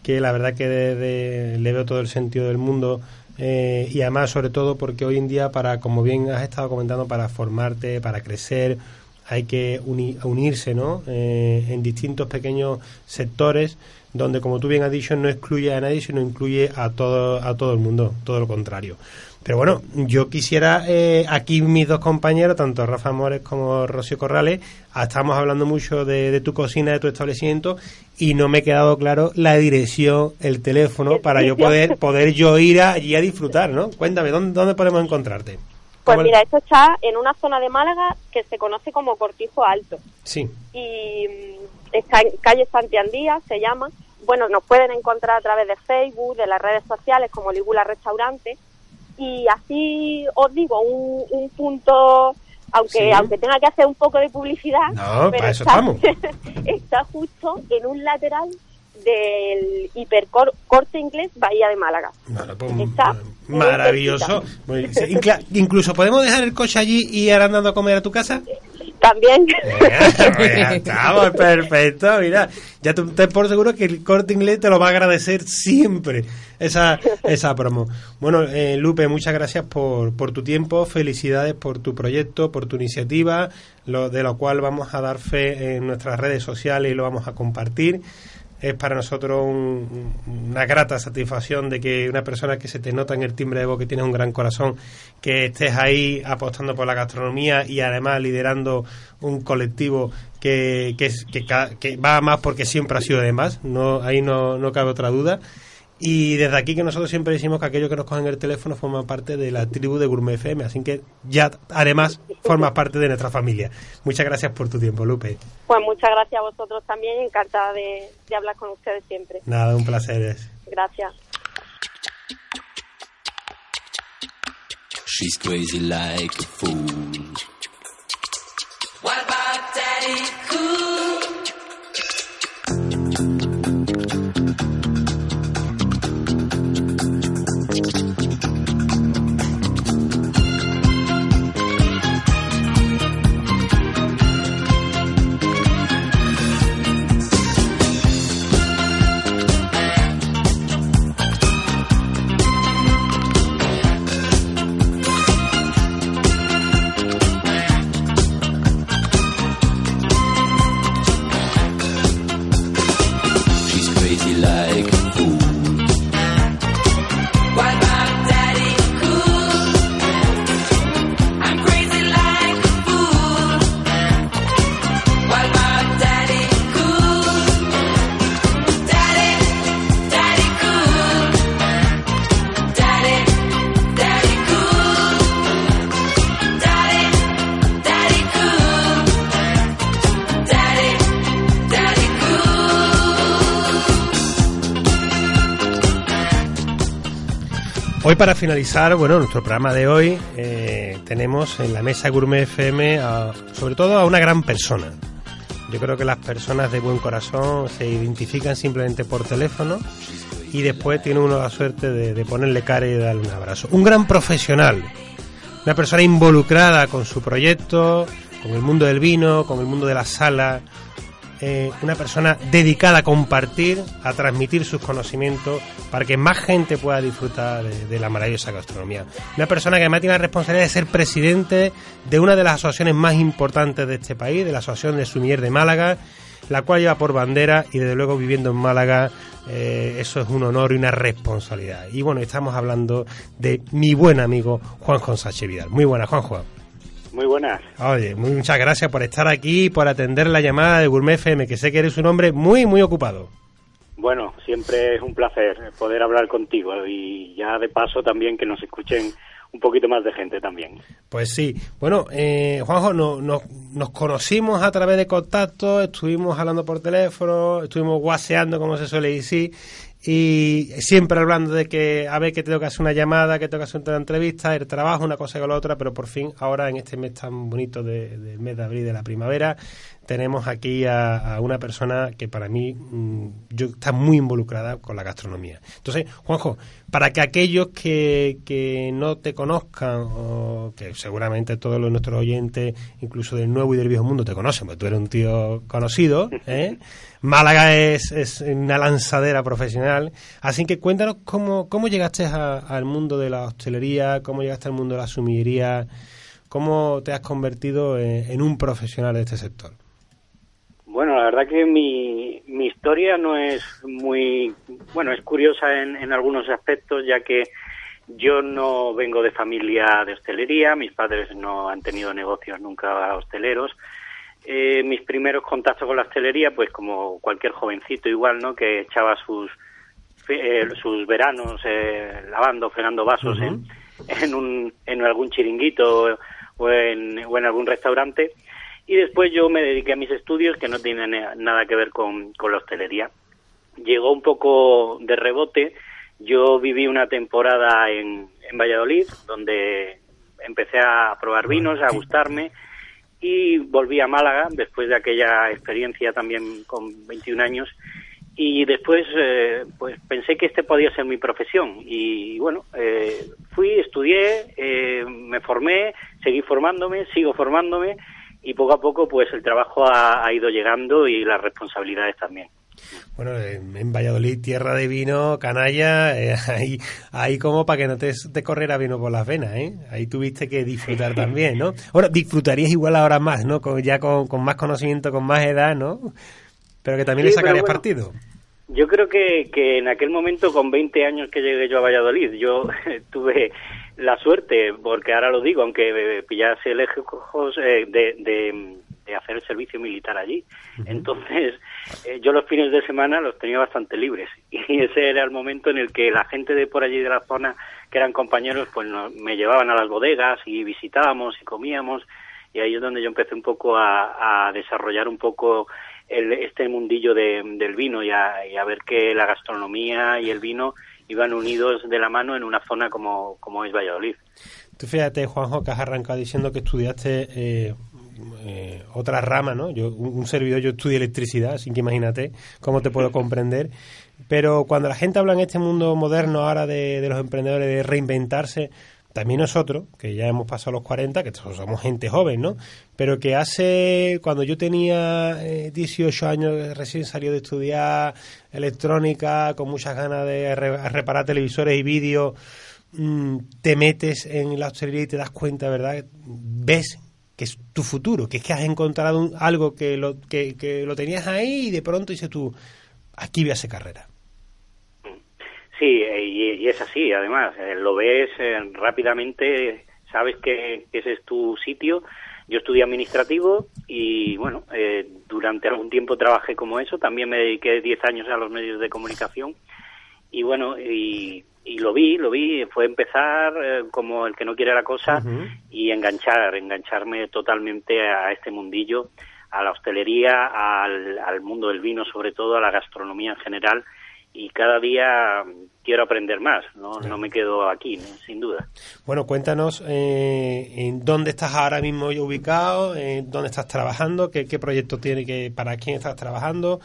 que la verdad que de- de- le veo todo el sentido del mundo eh, y además sobre todo porque hoy en día para, como bien has estado comentando, para formarte, para crecer, hay que uni- unirse ¿no? Eh, en distintos pequeños sectores donde, como tú bien has dicho, no excluye a nadie, sino incluye a todo, a todo el mundo, todo lo contrario. Pero bueno, yo quisiera, eh, aquí mis dos compañeros, tanto Rafa Mores como Rocío Corrales, ah, estamos hablando mucho de, de tu cocina, de tu establecimiento, y no me ha quedado claro la dirección, el teléfono, El para yo poder, poder yo ir allí a disfrutar, ¿no? Cuéntame, ¿dónde, dónde podemos encontrarte? Pues ¿Cómo- mira, esto está en una zona de Málaga que se conoce como Cortijo Alto. Sí, y mm, está en calle Santiandía, se llama. Bueno, nos pueden encontrar a través de Facebook, de las redes sociales como Ligula Restaurante. Y así os digo, un, un punto, aunque Sí. aunque tenga que hacer un poco de publicidad, No, para eso está, justo en un lateral del hipercorte inglés Bahía de Málaga. Bueno, pues, Está eh, maravilloso. Muy- incluso podemos dejar el coche allí y ir andando a comer a tu casa. También. Estamos, perfecto. Mira, ya te por seguro que el corte inglés te lo va a agradecer siempre esa, esa promo. Bueno, eh, Lupe, muchas gracias por, por tu tiempo, felicidades por tu proyecto, por tu iniciativa, lo, de lo cual vamos a dar fe en nuestras redes sociales y lo vamos a compartir. Es para nosotros un- una grata satisfacción de que una persona que se te nota en el timbre de voz que tienes un gran corazón, que estés ahí apostando por la gastronomía y además liderando un colectivo que, que, que va a más porque siempre ha sido de más, no, ahí no, no cabe otra duda. Y desde aquí que nosotros siempre decimos que aquello que nos cogen el teléfono forma parte de la tribu de Gourmet FM, así que ya además formas parte de nuestra familia. Muchas gracias por tu tiempo, Lupe. Pues muchas gracias a vosotros también, encantada de, de hablar con ustedes siempre. Nada, un placer. Gracias. She's crazy like a fool. What about Daddy Cool? Hoy para finalizar, bueno, nuestro programa de hoy eh, tenemos en la mesa Gourmet FM a- sobre todo a una gran persona. Yo creo que las personas de buen corazón se identifican simplemente por teléfono y después tiene uno la suerte de, de ponerle cara y de darle un abrazo. Un gran profesional, una persona involucrada con su proyecto, con el mundo del vino, con el mundo de la sala, eh, una persona dedicada a compartir, a transmitir sus conocimientos para que más gente pueda disfrutar de, la maravillosa gastronomía. Una persona que además tiene la responsabilidad de ser presidente de una de las asociaciones más importantes de este país, de la Asociación de Sumiller de Málaga, la cual lleva por bandera y desde luego viviendo en Málaga eh, eso es un honor y una responsabilidad. Y bueno, estamos hablando de mi buen amigo Juanjo Sánchez Vidal. Muy buenas, Juanjo. Muy buenas. Oye, muchas gracias por estar aquí y por atender la llamada de Gourmet FM, que sé que eres un hombre muy, muy ocupado. Bueno, siempre es un placer poder hablar contigo y ya de paso también que nos escuchen un poquito más de gente también. Pues sí. Bueno, eh, Juanjo, no- no- nos conocimos a través de contactos, estuvimos hablando por teléfono, estuvimos guaseando, como se suele decir, y siempre hablando de que a ver que tengo que hacer una llamada, que tengo que hacer una entrevista, el trabajo, una cosa con la otra, pero por fin, ahora en este mes tan bonito de- del mes de abril de la primavera, tenemos aquí a, a una persona que para mí mm, yo, está muy involucrada con la gastronomía. Entonces, Juanjo, para que aquellos que, que no te conozcan, o que seguramente todos los nuestros oyentes, incluso del nuevo y del viejo mundo, te conocen, porque tú eres un tío conocido, ¿eh? Málaga es, es una lanzadera profesional, así que cuéntanos cómo, cómo llegaste a- al mundo de la hostelería, cómo llegaste al mundo de la sumillería, cómo te has convertido en- en un profesional de este sector. La verdad que mi, mi historia no es muy, bueno, es curiosa en, en algunos aspectos, ya que yo no vengo de familia de hostelería, mis padres no han tenido negocios nunca hosteleros. Eh, mis primeros contactos con la hostelería, pues como cualquier jovencito igual, ¿no? Que echaba sus eh, sus veranos eh, lavando, fregando vasos en, en, un, en algún chiringuito o en, o en algún restaurante. Y después yo me dediqué a mis estudios que no tienen nada que ver con, con la hostelería. Llegó un poco de rebote. Yo viví una temporada en, en Valladolid, donde empecé a probar vinos, a gustarme, y volví a Málaga después de aquella experiencia también con 21 años. Y después eh, pues pensé que este podía ser mi profesión. Y bueno, eh, fui, estudié, eh, me formé, seguí formándome, sigo formándome y poco a poco pues el trabajo ha, ha ido llegando y las responsabilidades también. Bueno, en, Valladolid, tierra de vino, canalla, eh, ahí, ahí como para que no te, te corriera vino por las venas, ¿eh? Ahí tuviste que disfrutar también, ¿no? Ahora, disfrutarías igual ahora más, ¿no? Con, ya con, con más conocimiento, con más edad, ¿no? Pero que también Sí, le sacarías bueno, partido. Yo creo que, que en aquel momento, con 20 años que llegué yo a Valladolid, yo tuve la suerte, porque ahora lo digo, aunque eh, pillase lejos eh, de, de, de hacer el servicio militar allí. Entonces, eh, yo los fines de semana los tenía bastante libres. Y ese era el momento en el que la gente de por allí de la zona, que eran compañeros, pues nos- me llevaban a las bodegas y visitábamos y comíamos. Y ahí es donde yo empecé un poco a, a desarrollar un poco el- este mundillo de- del vino y a, y a ver que la gastronomía y el vino iban unidos de la mano en una zona como, como es Valladolid. Tú fíjate, Juanjo, que has arrancado diciendo que estudiaste eh, eh, otra rama, ¿no? Yo, un, un servidor, yo estudié electricidad, así que imagínate cómo te puedo comprender. Pero cuando la gente habla en este mundo moderno ahora de, de los emprendedores de reinventarse, también nosotros, que ya hemos pasado los 40, que somos gente joven, ¿no? Pero que hace, cuando yo tenía eh, 18 años, recién salió de estudiar electrónica, con muchas ganas de re- reparar televisores y vídeos, mm, te metes en la hostelería y te das cuenta, ¿verdad? Ves que es tu futuro, que es que has encontrado un- algo que lo, que, que lo tenías ahí y de pronto dices tú, aquí voy a hacer carrera. Sí, y, y es así, además, eh, lo ves eh, rápidamente, sabes que, que ese es tu sitio. Yo estudié administrativo y, bueno, eh, durante algún tiempo trabajé como eso, también me dediqué 10 años a los medios de comunicación. Y, bueno, y, y lo vi, lo vi, fue empezar eh, como el que no quiere la cosa y enganchar, engancharme totalmente a este mundillo, a la hostelería, al, al mundo del vino sobre todo, a la gastronomía en general y cada día quiero aprender más, no, no me quedo aquí, ¿no? sin duda. Bueno, cuéntanos eh, en dónde estás ahora mismo ubicado, en dónde estás trabajando, qué, qué proyecto tiene, que, para quién estás trabajando.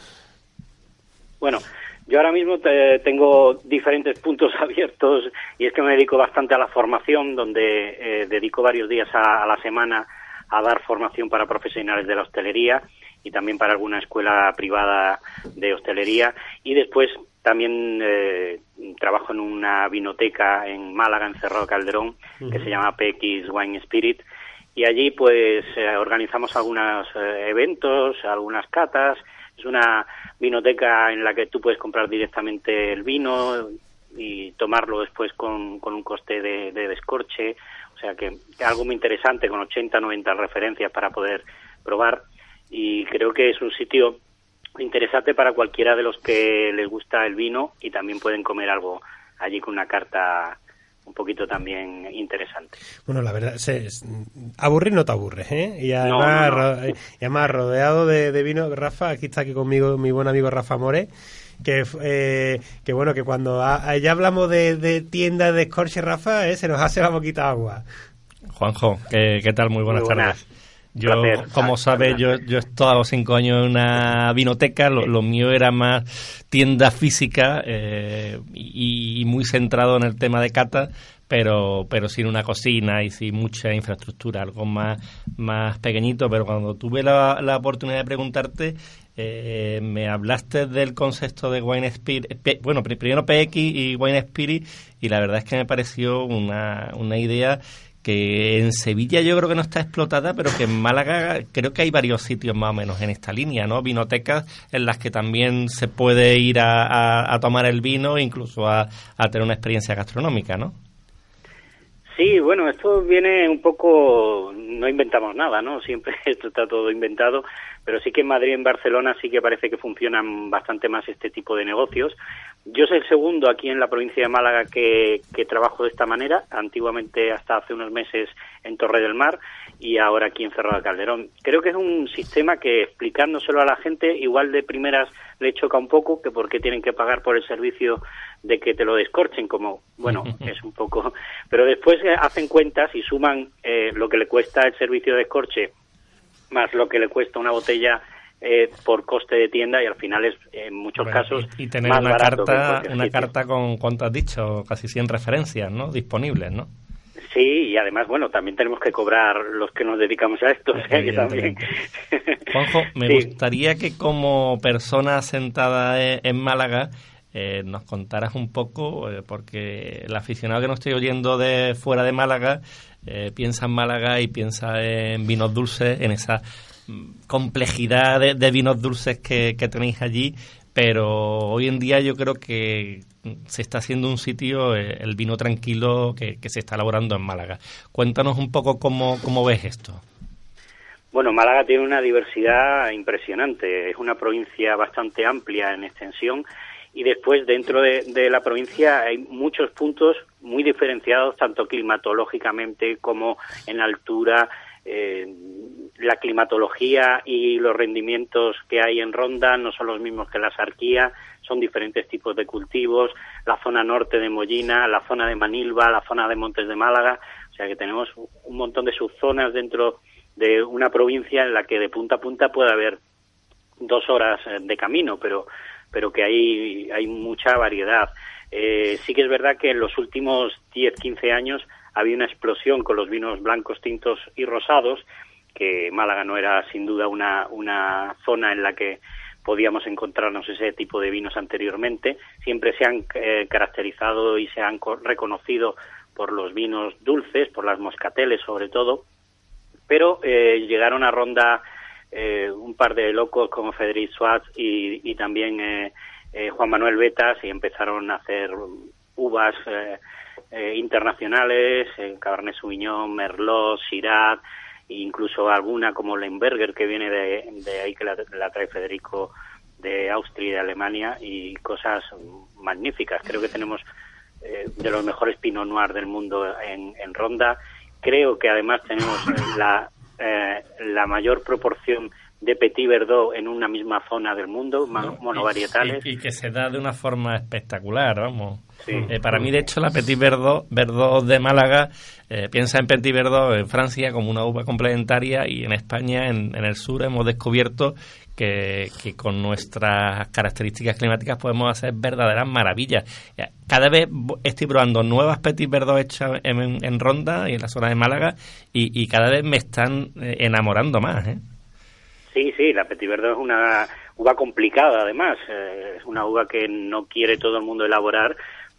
Bueno, yo ahora mismo te- tengo diferentes puntos abiertos y es que me dedico bastante a la formación, donde eh, dedico varios días a, a la semana a dar formación para profesionales de la hostelería y también para alguna escuela privada de hostelería. Y después también eh, trabajo en una vinoteca en Málaga, en Cerro Calderón, que se llama PX Wine Spirit. Y allí pues eh, organizamos algunos eh, eventos, algunas catas. Es una vinoteca en la que tú puedes comprar directamente el vino y tomarlo después con, con un coste de, de descorche. O sea que, que algo muy interesante con 80, 90 referencias para poder probar. Y creo que es un sitio interesante para cualquiera de los que les gusta el vino y también pueden comer algo allí con una carta un poquito también interesante. Bueno, la verdad, se, es- aburrir no te aburres, ¿eh? Y No, además, no, no. ro- y además rodeado de, de vino, Rafa, aquí está aquí conmigo mi buen amigo Rafa More, que, eh, que bueno, que cuando a- a- ya hablamos de, de tiendas de escorche, Rafa, eh, se nos hace la boquita agua. Juanjo, ¿qué, qué tal? Muy buenas, Muy buenas. tardes. Yo, Placer. como sabes, yo, yo he estado a los cinco años en una vinoteca, lo, lo mío era más tienda física eh, y, y muy centrado en el tema de cata, pero, pero sin una cocina y sin mucha infraestructura, algo más, más pequeñito. Pero cuando tuve la, la oportunidad de preguntarte, eh, me hablaste del concepto de Wine Spirit, P- bueno, pri- primero PX y Wine Spirit, y la verdad es que me pareció una, una idea que en Sevilla yo creo que no está explotada, pero que en Málaga creo que hay varios sitios más o menos en esta línea, ¿no? Vinotecas en las que también se puede ir a, tomar el vino, incluso a, a tener una experiencia gastronómica, ¿no? Sí, bueno, esto viene un poco, no inventamos nada, ¿no? Siempre esto está todo inventado, pero sí que en Madrid en Barcelona sí que parece que funcionan bastante más este tipo de negocios. Yo soy el segundo aquí en la provincia de Málaga que, que trabajo de esta manera, antiguamente hasta hace unos meses en Torre del Mar y ahora aquí en Cerro de Calderón. Creo que es un sistema que explicándoselo a la gente igual de primeras le choca un poco, que por qué tienen que pagar por el servicio de que te lo descorchen, como, bueno, es un poco... Pero después eh, hacen cuentas y suman eh, lo que le cuesta el servicio de descorche más lo que le cuesta una botella eh, por coste de tienda y al final es en muchos Bueno, casos y, y tener más una barato carta, una sitio. carta con, ¿cuánto has dicho? Casi 100 referencias, ¿no? Disponibles, ¿no? Sí, y además, bueno, también tenemos que cobrar los que nos dedicamos a esto, sea que también... Juanjo, me Sí. gustaría que como persona sentada e- en Málaga eh, nos contaras un poco, eh, porque el aficionado que nos estoy oyendo de fuera de Málaga eh, piensa en Málaga y piensa en vinos dulces, en esa complejidad de, vinos dulces que, tenéis allí, pero hoy en día yo creo que se está haciendo un sitio, eh, el vino tranquilo que, se está elaborando en Málaga. Cuéntanos un poco cómo, cómo ves esto. Bueno, Málaga tiene una diversidad impresionante. Es una provincia bastante amplia en extensión y después dentro de, de la provincia hay muchos puntos muy diferenciados, tanto climatológicamente como en altura. Eh, la climatología y los rendimientos que hay en Ronda no son los mismos que la Sarquía, son diferentes tipos de cultivos, la zona norte de Mollina, la zona de Manilva, la zona de Montes de Málaga, o sea que tenemos un montón de subzonas dentro de una provincia en la que de punta a punta puede haber dos horas eh, de camino, pero pero que hay hay mucha variedad. Eh, sí que es verdad que en los últimos 10, 15 años había una explosión con los vinos blancos, tintos y rosados, que Málaga no era sin duda una, una zona en la que podíamos encontrarnos ese tipo de vinos anteriormente. Siempre se han eh, caracterizado y se han co- reconocido por los vinos dulces, por las moscateles sobre todo, pero eh, llegaron a ronda eh, un par de locos como Federic Suárez y, también eh, eh, Juan Manuel Betas y empezaron a hacer uvas eh, internacionales, Cabernet Sauvignon, Merlot, e incluso alguna como Lemberger que viene de, de ahí que la, la trae Federico de Austria y de Alemania y cosas magníficas. Creo que tenemos eh, de los mejores Pinot Noir del mundo en, en Ronda. Creo que además tenemos la, eh, la mayor proporción de Petit Verdot en una misma zona del mundo, ma- monovarietales. Y, y que se da de una forma espectacular, vamos. Sí. Eh, para mí, de hecho, la Petit Verdot, Verdot de Málaga, eh, piensa en Petit Verdot en Francia como una uva complementaria y en España, en, en el sur, hemos descubierto que, que con nuestras características climáticas podemos hacer verdaderas maravillas. Cada vez estoy probando nuevas Petit Verdot hechas en, en Ronda y en la zona de Málaga y, y cada vez me están eh, enamorando más. ¿eh? Sí, sí, la Petit Verdot es una uva complicada, además. Es una uva que no quiere todo el mundo elaborar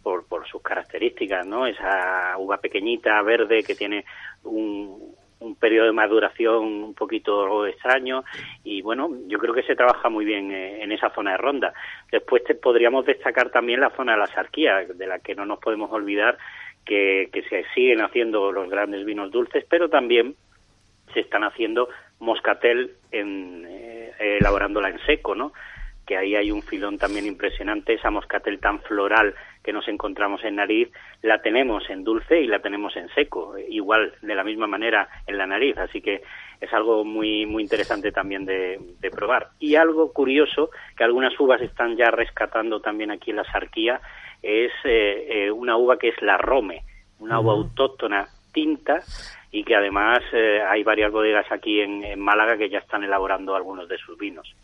por, por sus características, ¿no? Esa uva pequeñita, verde, que tiene un, periodo de maduración un poquito extraño y bueno, yo creo que se trabaja muy bien eh, en esa zona de ronda. Después te podríamos destacar también la zona de la sarquía, de la que no nos podemos olvidar que, que se siguen haciendo los grandes vinos dulces, pero también se están haciendo moscatel en, eh, elaborándola en seco, ¿no? Que ahí hay un filón también impresionante, esa moscatel tan floral que nos encontramos en nariz, la tenemos en dulce y la tenemos en seco, igual de la misma manera en la nariz, así que es algo muy muy interesante también de, de probar. Y algo curioso que algunas uvas están ya rescatando también aquí en la sarquía es eh, eh, una uva que es la Rome, una uva autóctona tinta y que además eh, hay varias bodegas aquí en, en Málaga que ya están elaborando algunos de sus vinos.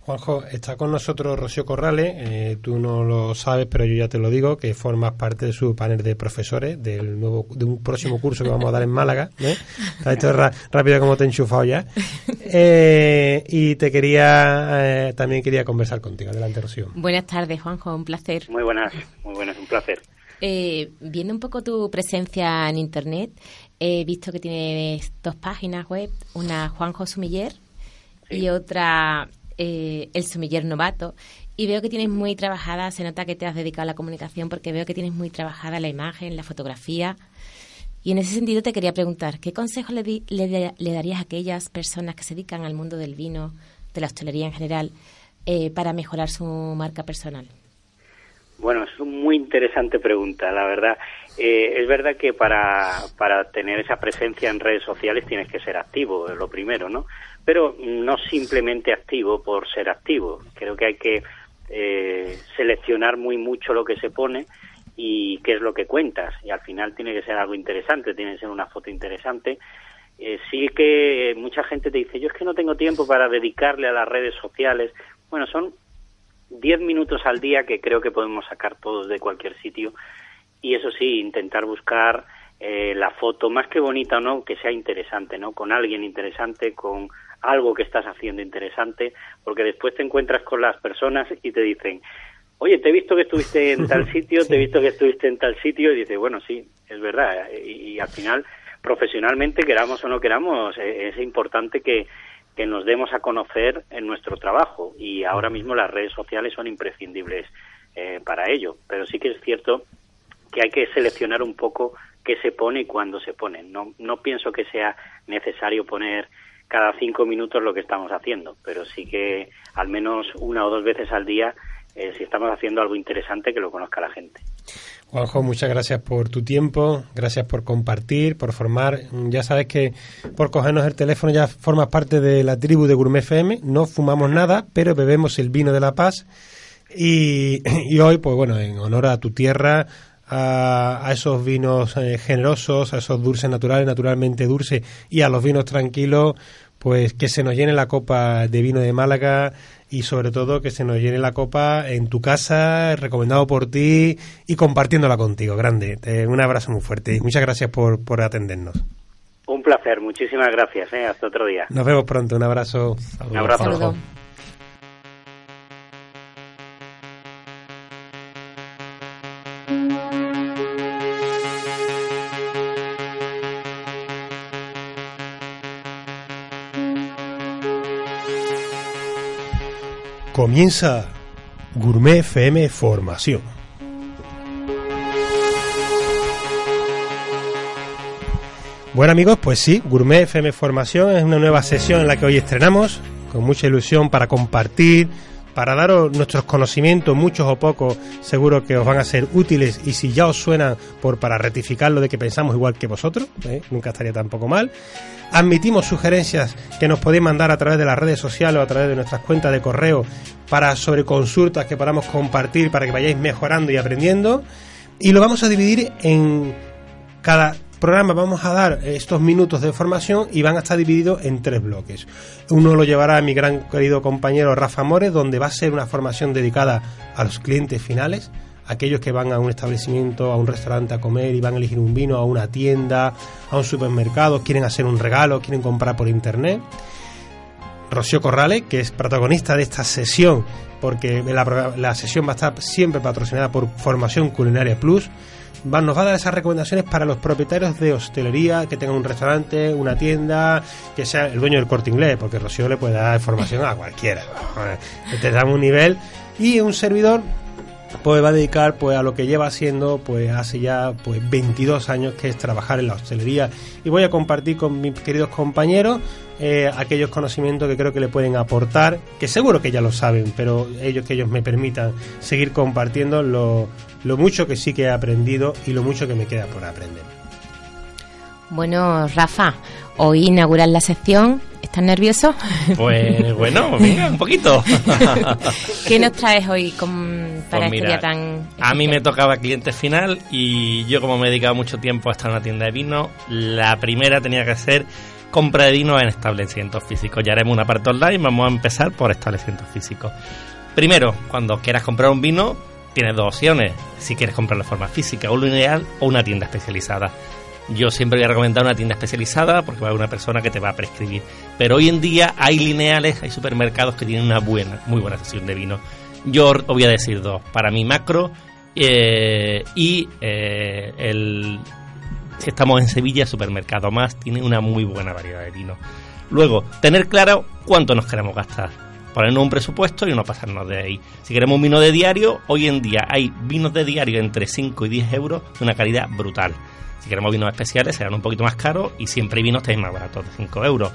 Juanjo, está con nosotros Rocío Corrales, eh, tú no lo sabes, pero yo ya te lo digo, que formas parte de su panel de profesores del nuevo, de un próximo curso que vamos a dar en Málaga. ¿eh? Esto es rápido como te he enchufado ya. Eh, y te quería, eh, también quería conversar contigo. Adelante, Rocío. Buenas tardes, Juanjo, un placer. Muy buenas, muy buenas, un placer. Eh, viendo un poco tu presencia en Internet, he visto que tienes dos páginas web, una Juanjo Sumiller y otra eh, El Sumiller Novato. Y veo que tienes muy trabajada, se nota que te has dedicado a la comunicación porque veo que tienes muy trabajada la imagen, la fotografía. Y en ese sentido te quería preguntar, ¿qué consejo le, di- le, darías a aquellas personas que se dedican al mundo del vino, de la hostelería en general, eh, para mejorar su marca personal? Bueno, es una muy interesante pregunta, la verdad. Eh, es verdad que para, para tener esa presencia en redes sociales tienes que ser activo, lo primero, ¿no? Pero no simplemente activo por ser activo. Creo que hay que eh, seleccionar muy mucho lo que se pone y qué es lo que cuentas. Y al final tiene que ser algo interesante, tiene que ser una foto interesante. Eh, sí que mucha gente te dice, yo es que no tengo tiempo para dedicarle a las redes sociales. Bueno, son 10 minutos al día que creo que podemos sacar todos de cualquier sitio y eso sí, intentar buscar eh, la foto, más que bonita o no, que sea interesante, ¿no? Con alguien interesante, con algo que estás haciendo interesante, porque después te encuentras con las personas y te dicen, oye, te he visto que estuviste en tal sitio, te he visto que estuviste en tal sitio, y dices, bueno, sí, es verdad, y, y al final, profesionalmente, queramos o no queramos, eh, es importante que, que nos demos a conocer en nuestro trabajo y ahora mismo las redes sociales son imprescindibles eh, para ello. Pero sí que es cierto que hay que seleccionar un poco qué se pone y cuándo se pone. No, no pienso que sea necesario poner cada cinco minutos lo que estamos haciendo, pero sí que al menos una o dos veces al día, eh, si estamos haciendo algo interesante, que lo conozca la gente. Juanjo, muchas gracias por tu tiempo, gracias por compartir, por formar. Ya sabes que por cogernos el teléfono ya formas parte de la tribu de Gourmet FM. No fumamos nada, pero bebemos el vino de la paz. Y, y hoy, pues bueno, en honor a tu tierra, a, a esos vinos eh, generosos, a esos dulces naturales, naturalmente dulces, y a los vinos tranquilos, pues que se nos llene la copa de vino de Málaga y sobre todo que se nos llene la copa en tu casa, recomendado por ti y compartiéndola contigo. Grande. Te- un abrazo muy fuerte y muchas gracias por, por atendernos. Un placer, muchísimas gracias. ¿eh? Hasta otro día. Nos vemos pronto. Un abrazo. Un abrazo. Comienza Gourmet FM Formación. Bueno amigos, pues sí, Gourmet FM Formación es una nueva sesión en la que hoy estrenamos, con mucha ilusión para compartir para daros nuestros conocimientos, muchos o pocos, seguro que os van a ser útiles y si ya os suena por para rectificar lo de que pensamos igual que vosotros, ¿eh? nunca estaría tampoco mal. Admitimos sugerencias que nos podéis mandar a través de las redes sociales o a través de nuestras cuentas de correo para sobre consultas que podamos compartir para que vayáis mejorando y aprendiendo. Y lo vamos a dividir en cada programa vamos a dar estos minutos de formación y van a estar divididos en tres bloques. Uno lo llevará mi gran querido compañero Rafa Mores, donde va a ser una formación dedicada a los clientes finales, aquellos que van a un establecimiento, a un restaurante a comer y van a elegir un vino, a una tienda, a un supermercado, quieren hacer un regalo, quieren comprar por internet. Rocío Corrales, que es protagonista de esta sesión, porque la, sesión va a estar siempre patrocinada por Formación Culinaria Plus nos va a dar esas recomendaciones para los propietarios de hostelería, que tengan un restaurante, una tienda, que sea el dueño del corte inglés, porque Rocío le puede dar información a cualquiera. Te damos un nivel. Y un servidor pues va a dedicar pues a lo que lleva haciendo pues hace ya pues 22 años que es trabajar en la hostelería y voy a compartir con mis queridos compañeros eh, aquellos conocimientos que creo que le pueden aportar que seguro que ya lo saben pero ellos que ellos me permitan seguir compartiendo lo, lo mucho que sí que he aprendido y lo mucho que me queda por aprender Bueno, Rafa, hoy inauguras la sección. ¿Estás nervioso? Pues bueno, venga, un poquito. ¿Qué nos traes hoy con- para Pues este mira, día tan... A mí me tocaba cliente final y yo como me he dedicado mucho tiempo a estar en una tienda de vino, la primera tenía que ser compra de vino en establecimientos físicos. Ya haremos una parte online, vamos a empezar por establecimientos físicos. Primero, cuando quieras comprar un vino, tienes dos opciones. Si quieres comprarlo de forma física o lineal o una tienda especializada. Yo siempre voy a recomendar una tienda especializada porque va a haber una persona que te va a prescribir. Pero hoy en día hay lineales, hay supermercados que tienen una buena, muy buena sesión de vino. Yo os voy a decir dos. Para mi macro eh, y eh, el si estamos en Sevilla, Supermercado Más tiene una muy buena variedad de vino. Luego, tener claro cuánto nos queremos gastar. Ponernos un presupuesto y no pasarnos de ahí. Si queremos un vino de diario, hoy en día hay vinos de diario entre 5 y 10 euros de una calidad brutal. Si queremos vinos especiales, serán un poquito más caros y siempre hay vinos también más baratos, de 5 euros.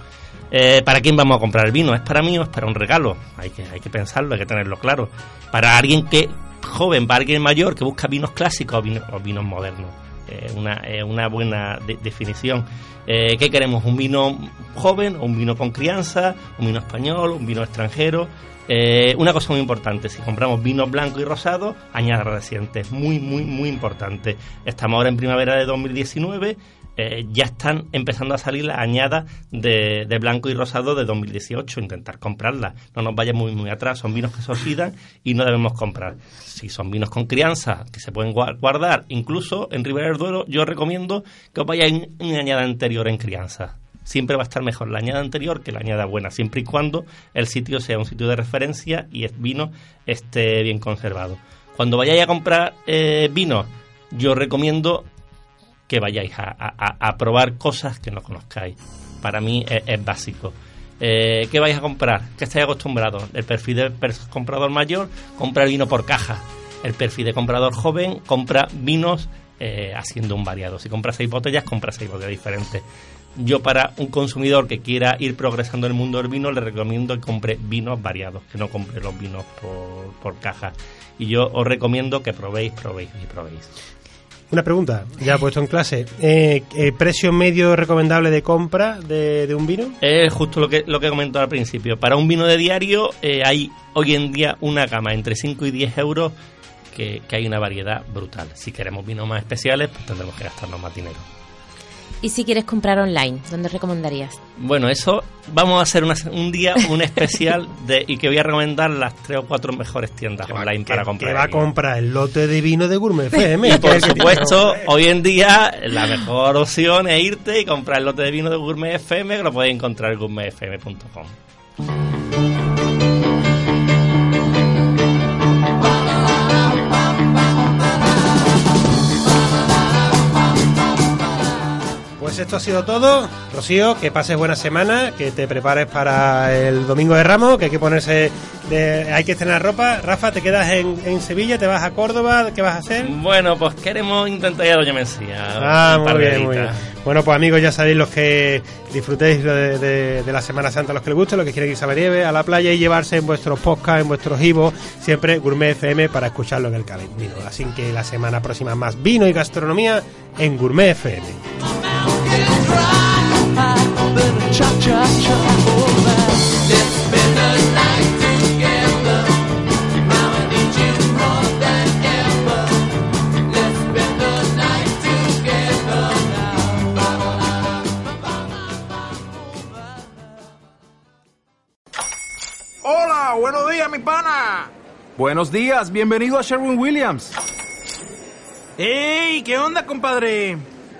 Eh, ¿Para quién vamos a comprar el vino? ¿Es para mí o es para un regalo? Hay que, pensarlo, hay que tenerlo claro. Para alguien que joven, para alguien mayor que busca vinos clásicos o vinos modernos. Eh, una, eh, una buena de- definición. Eh, ¿Qué queremos? ¿Un vino joven un vino con crianza? ¿Un vino español? ¿Un vino extranjero? Eh, una cosa muy importante, si compramos vino blanco y rosado, añada recientes, muy, muy, muy importante. Estamos ahora en primavera de 2019, eh, ya están empezando a salir las añadas de, de blanco y rosado de 2018, intentar comprarlas, no nos vayamos muy, muy atrás, son vinos que se oxidan y no debemos comprar. Si son vinos con crianza, que se pueden gua- guardar, incluso en Ribera del Duero, yo recomiendo que os vayáis en una añada anterior en crianza siempre va a estar mejor la añada anterior que la añada buena, siempre y cuando el sitio sea un sitio de referencia y el vino esté bien conservado. Cuando vayáis a comprar eh, vino, yo recomiendo que vayáis a, a- probar cosas que no conozcáis. Para mí es, básico. Eh, ¿Qué vais a comprar? ¿Qué estáis acostumbrados? El perfil del comprador mayor compra vino por caja. El perfil de comprador joven compra vinos eh, haciendo un variado. Si compra seis botellas, compra seis botellas diferentes. Yo para un consumidor que quiera ir progresando en el mundo del vino le recomiendo que compre vinos variados, que no compre los vinos por, por caja. Y yo os recomiendo que probéis, probéis y probéis. Una pregunta, ya puesto en clase. Eh, eh, ¿Precio medio recomendable de compra de, de un vino? Es justo lo que, lo que comentó al principio. Para un vino de diario eh, hay hoy en día una gama entre 5 y 10 euros que, que hay una variedad brutal. Si queremos vinos más especiales, pues tendremos que gastarnos más dinero. Y si quieres comprar online, ¿dónde recomendarías? Bueno, eso vamos a hacer una- un día un especial de y que voy a recomendar las tres o cuatro mejores tiendas online para Que comprar. va a comprar el lote de vino de Gourmet FM. Y que por que supuesto, hoy en día la mejor opción es irte y comprar el lote de vino de Gourmet FM, que lo podéis encontrar en gourmetfm.com. Pues esto ha sido todo. Rocío, que pases buena semana, que te prepares para el domingo de Ramos, que hay que ponerse, de- hay que estrenar ropa. Rafa, ¿te quedas en, en Sevilla? ¿Te vas a Córdoba? ¿Qué vas a hacer? Bueno, pues queremos intentar ir a Doña Mencía. Ah, muy bien, muy bien. Bueno, pues amigos, ya sabéis los que disfrutéis de, de- de la Semana Santa, los que les guste, los que quieren irse a la nieve, a la playa y llevarse en vuestros podcasts, en vuestros ibos, siempre Gourmet FM para escucharlo en el camino. Así que la semana próxima más vino y gastronomía en Gourmet FM. Hola, buenos días, mi pana. Buenos días, bienvenido a Sherwin Williams. ¡Ey! ¿Qué onda, compadre?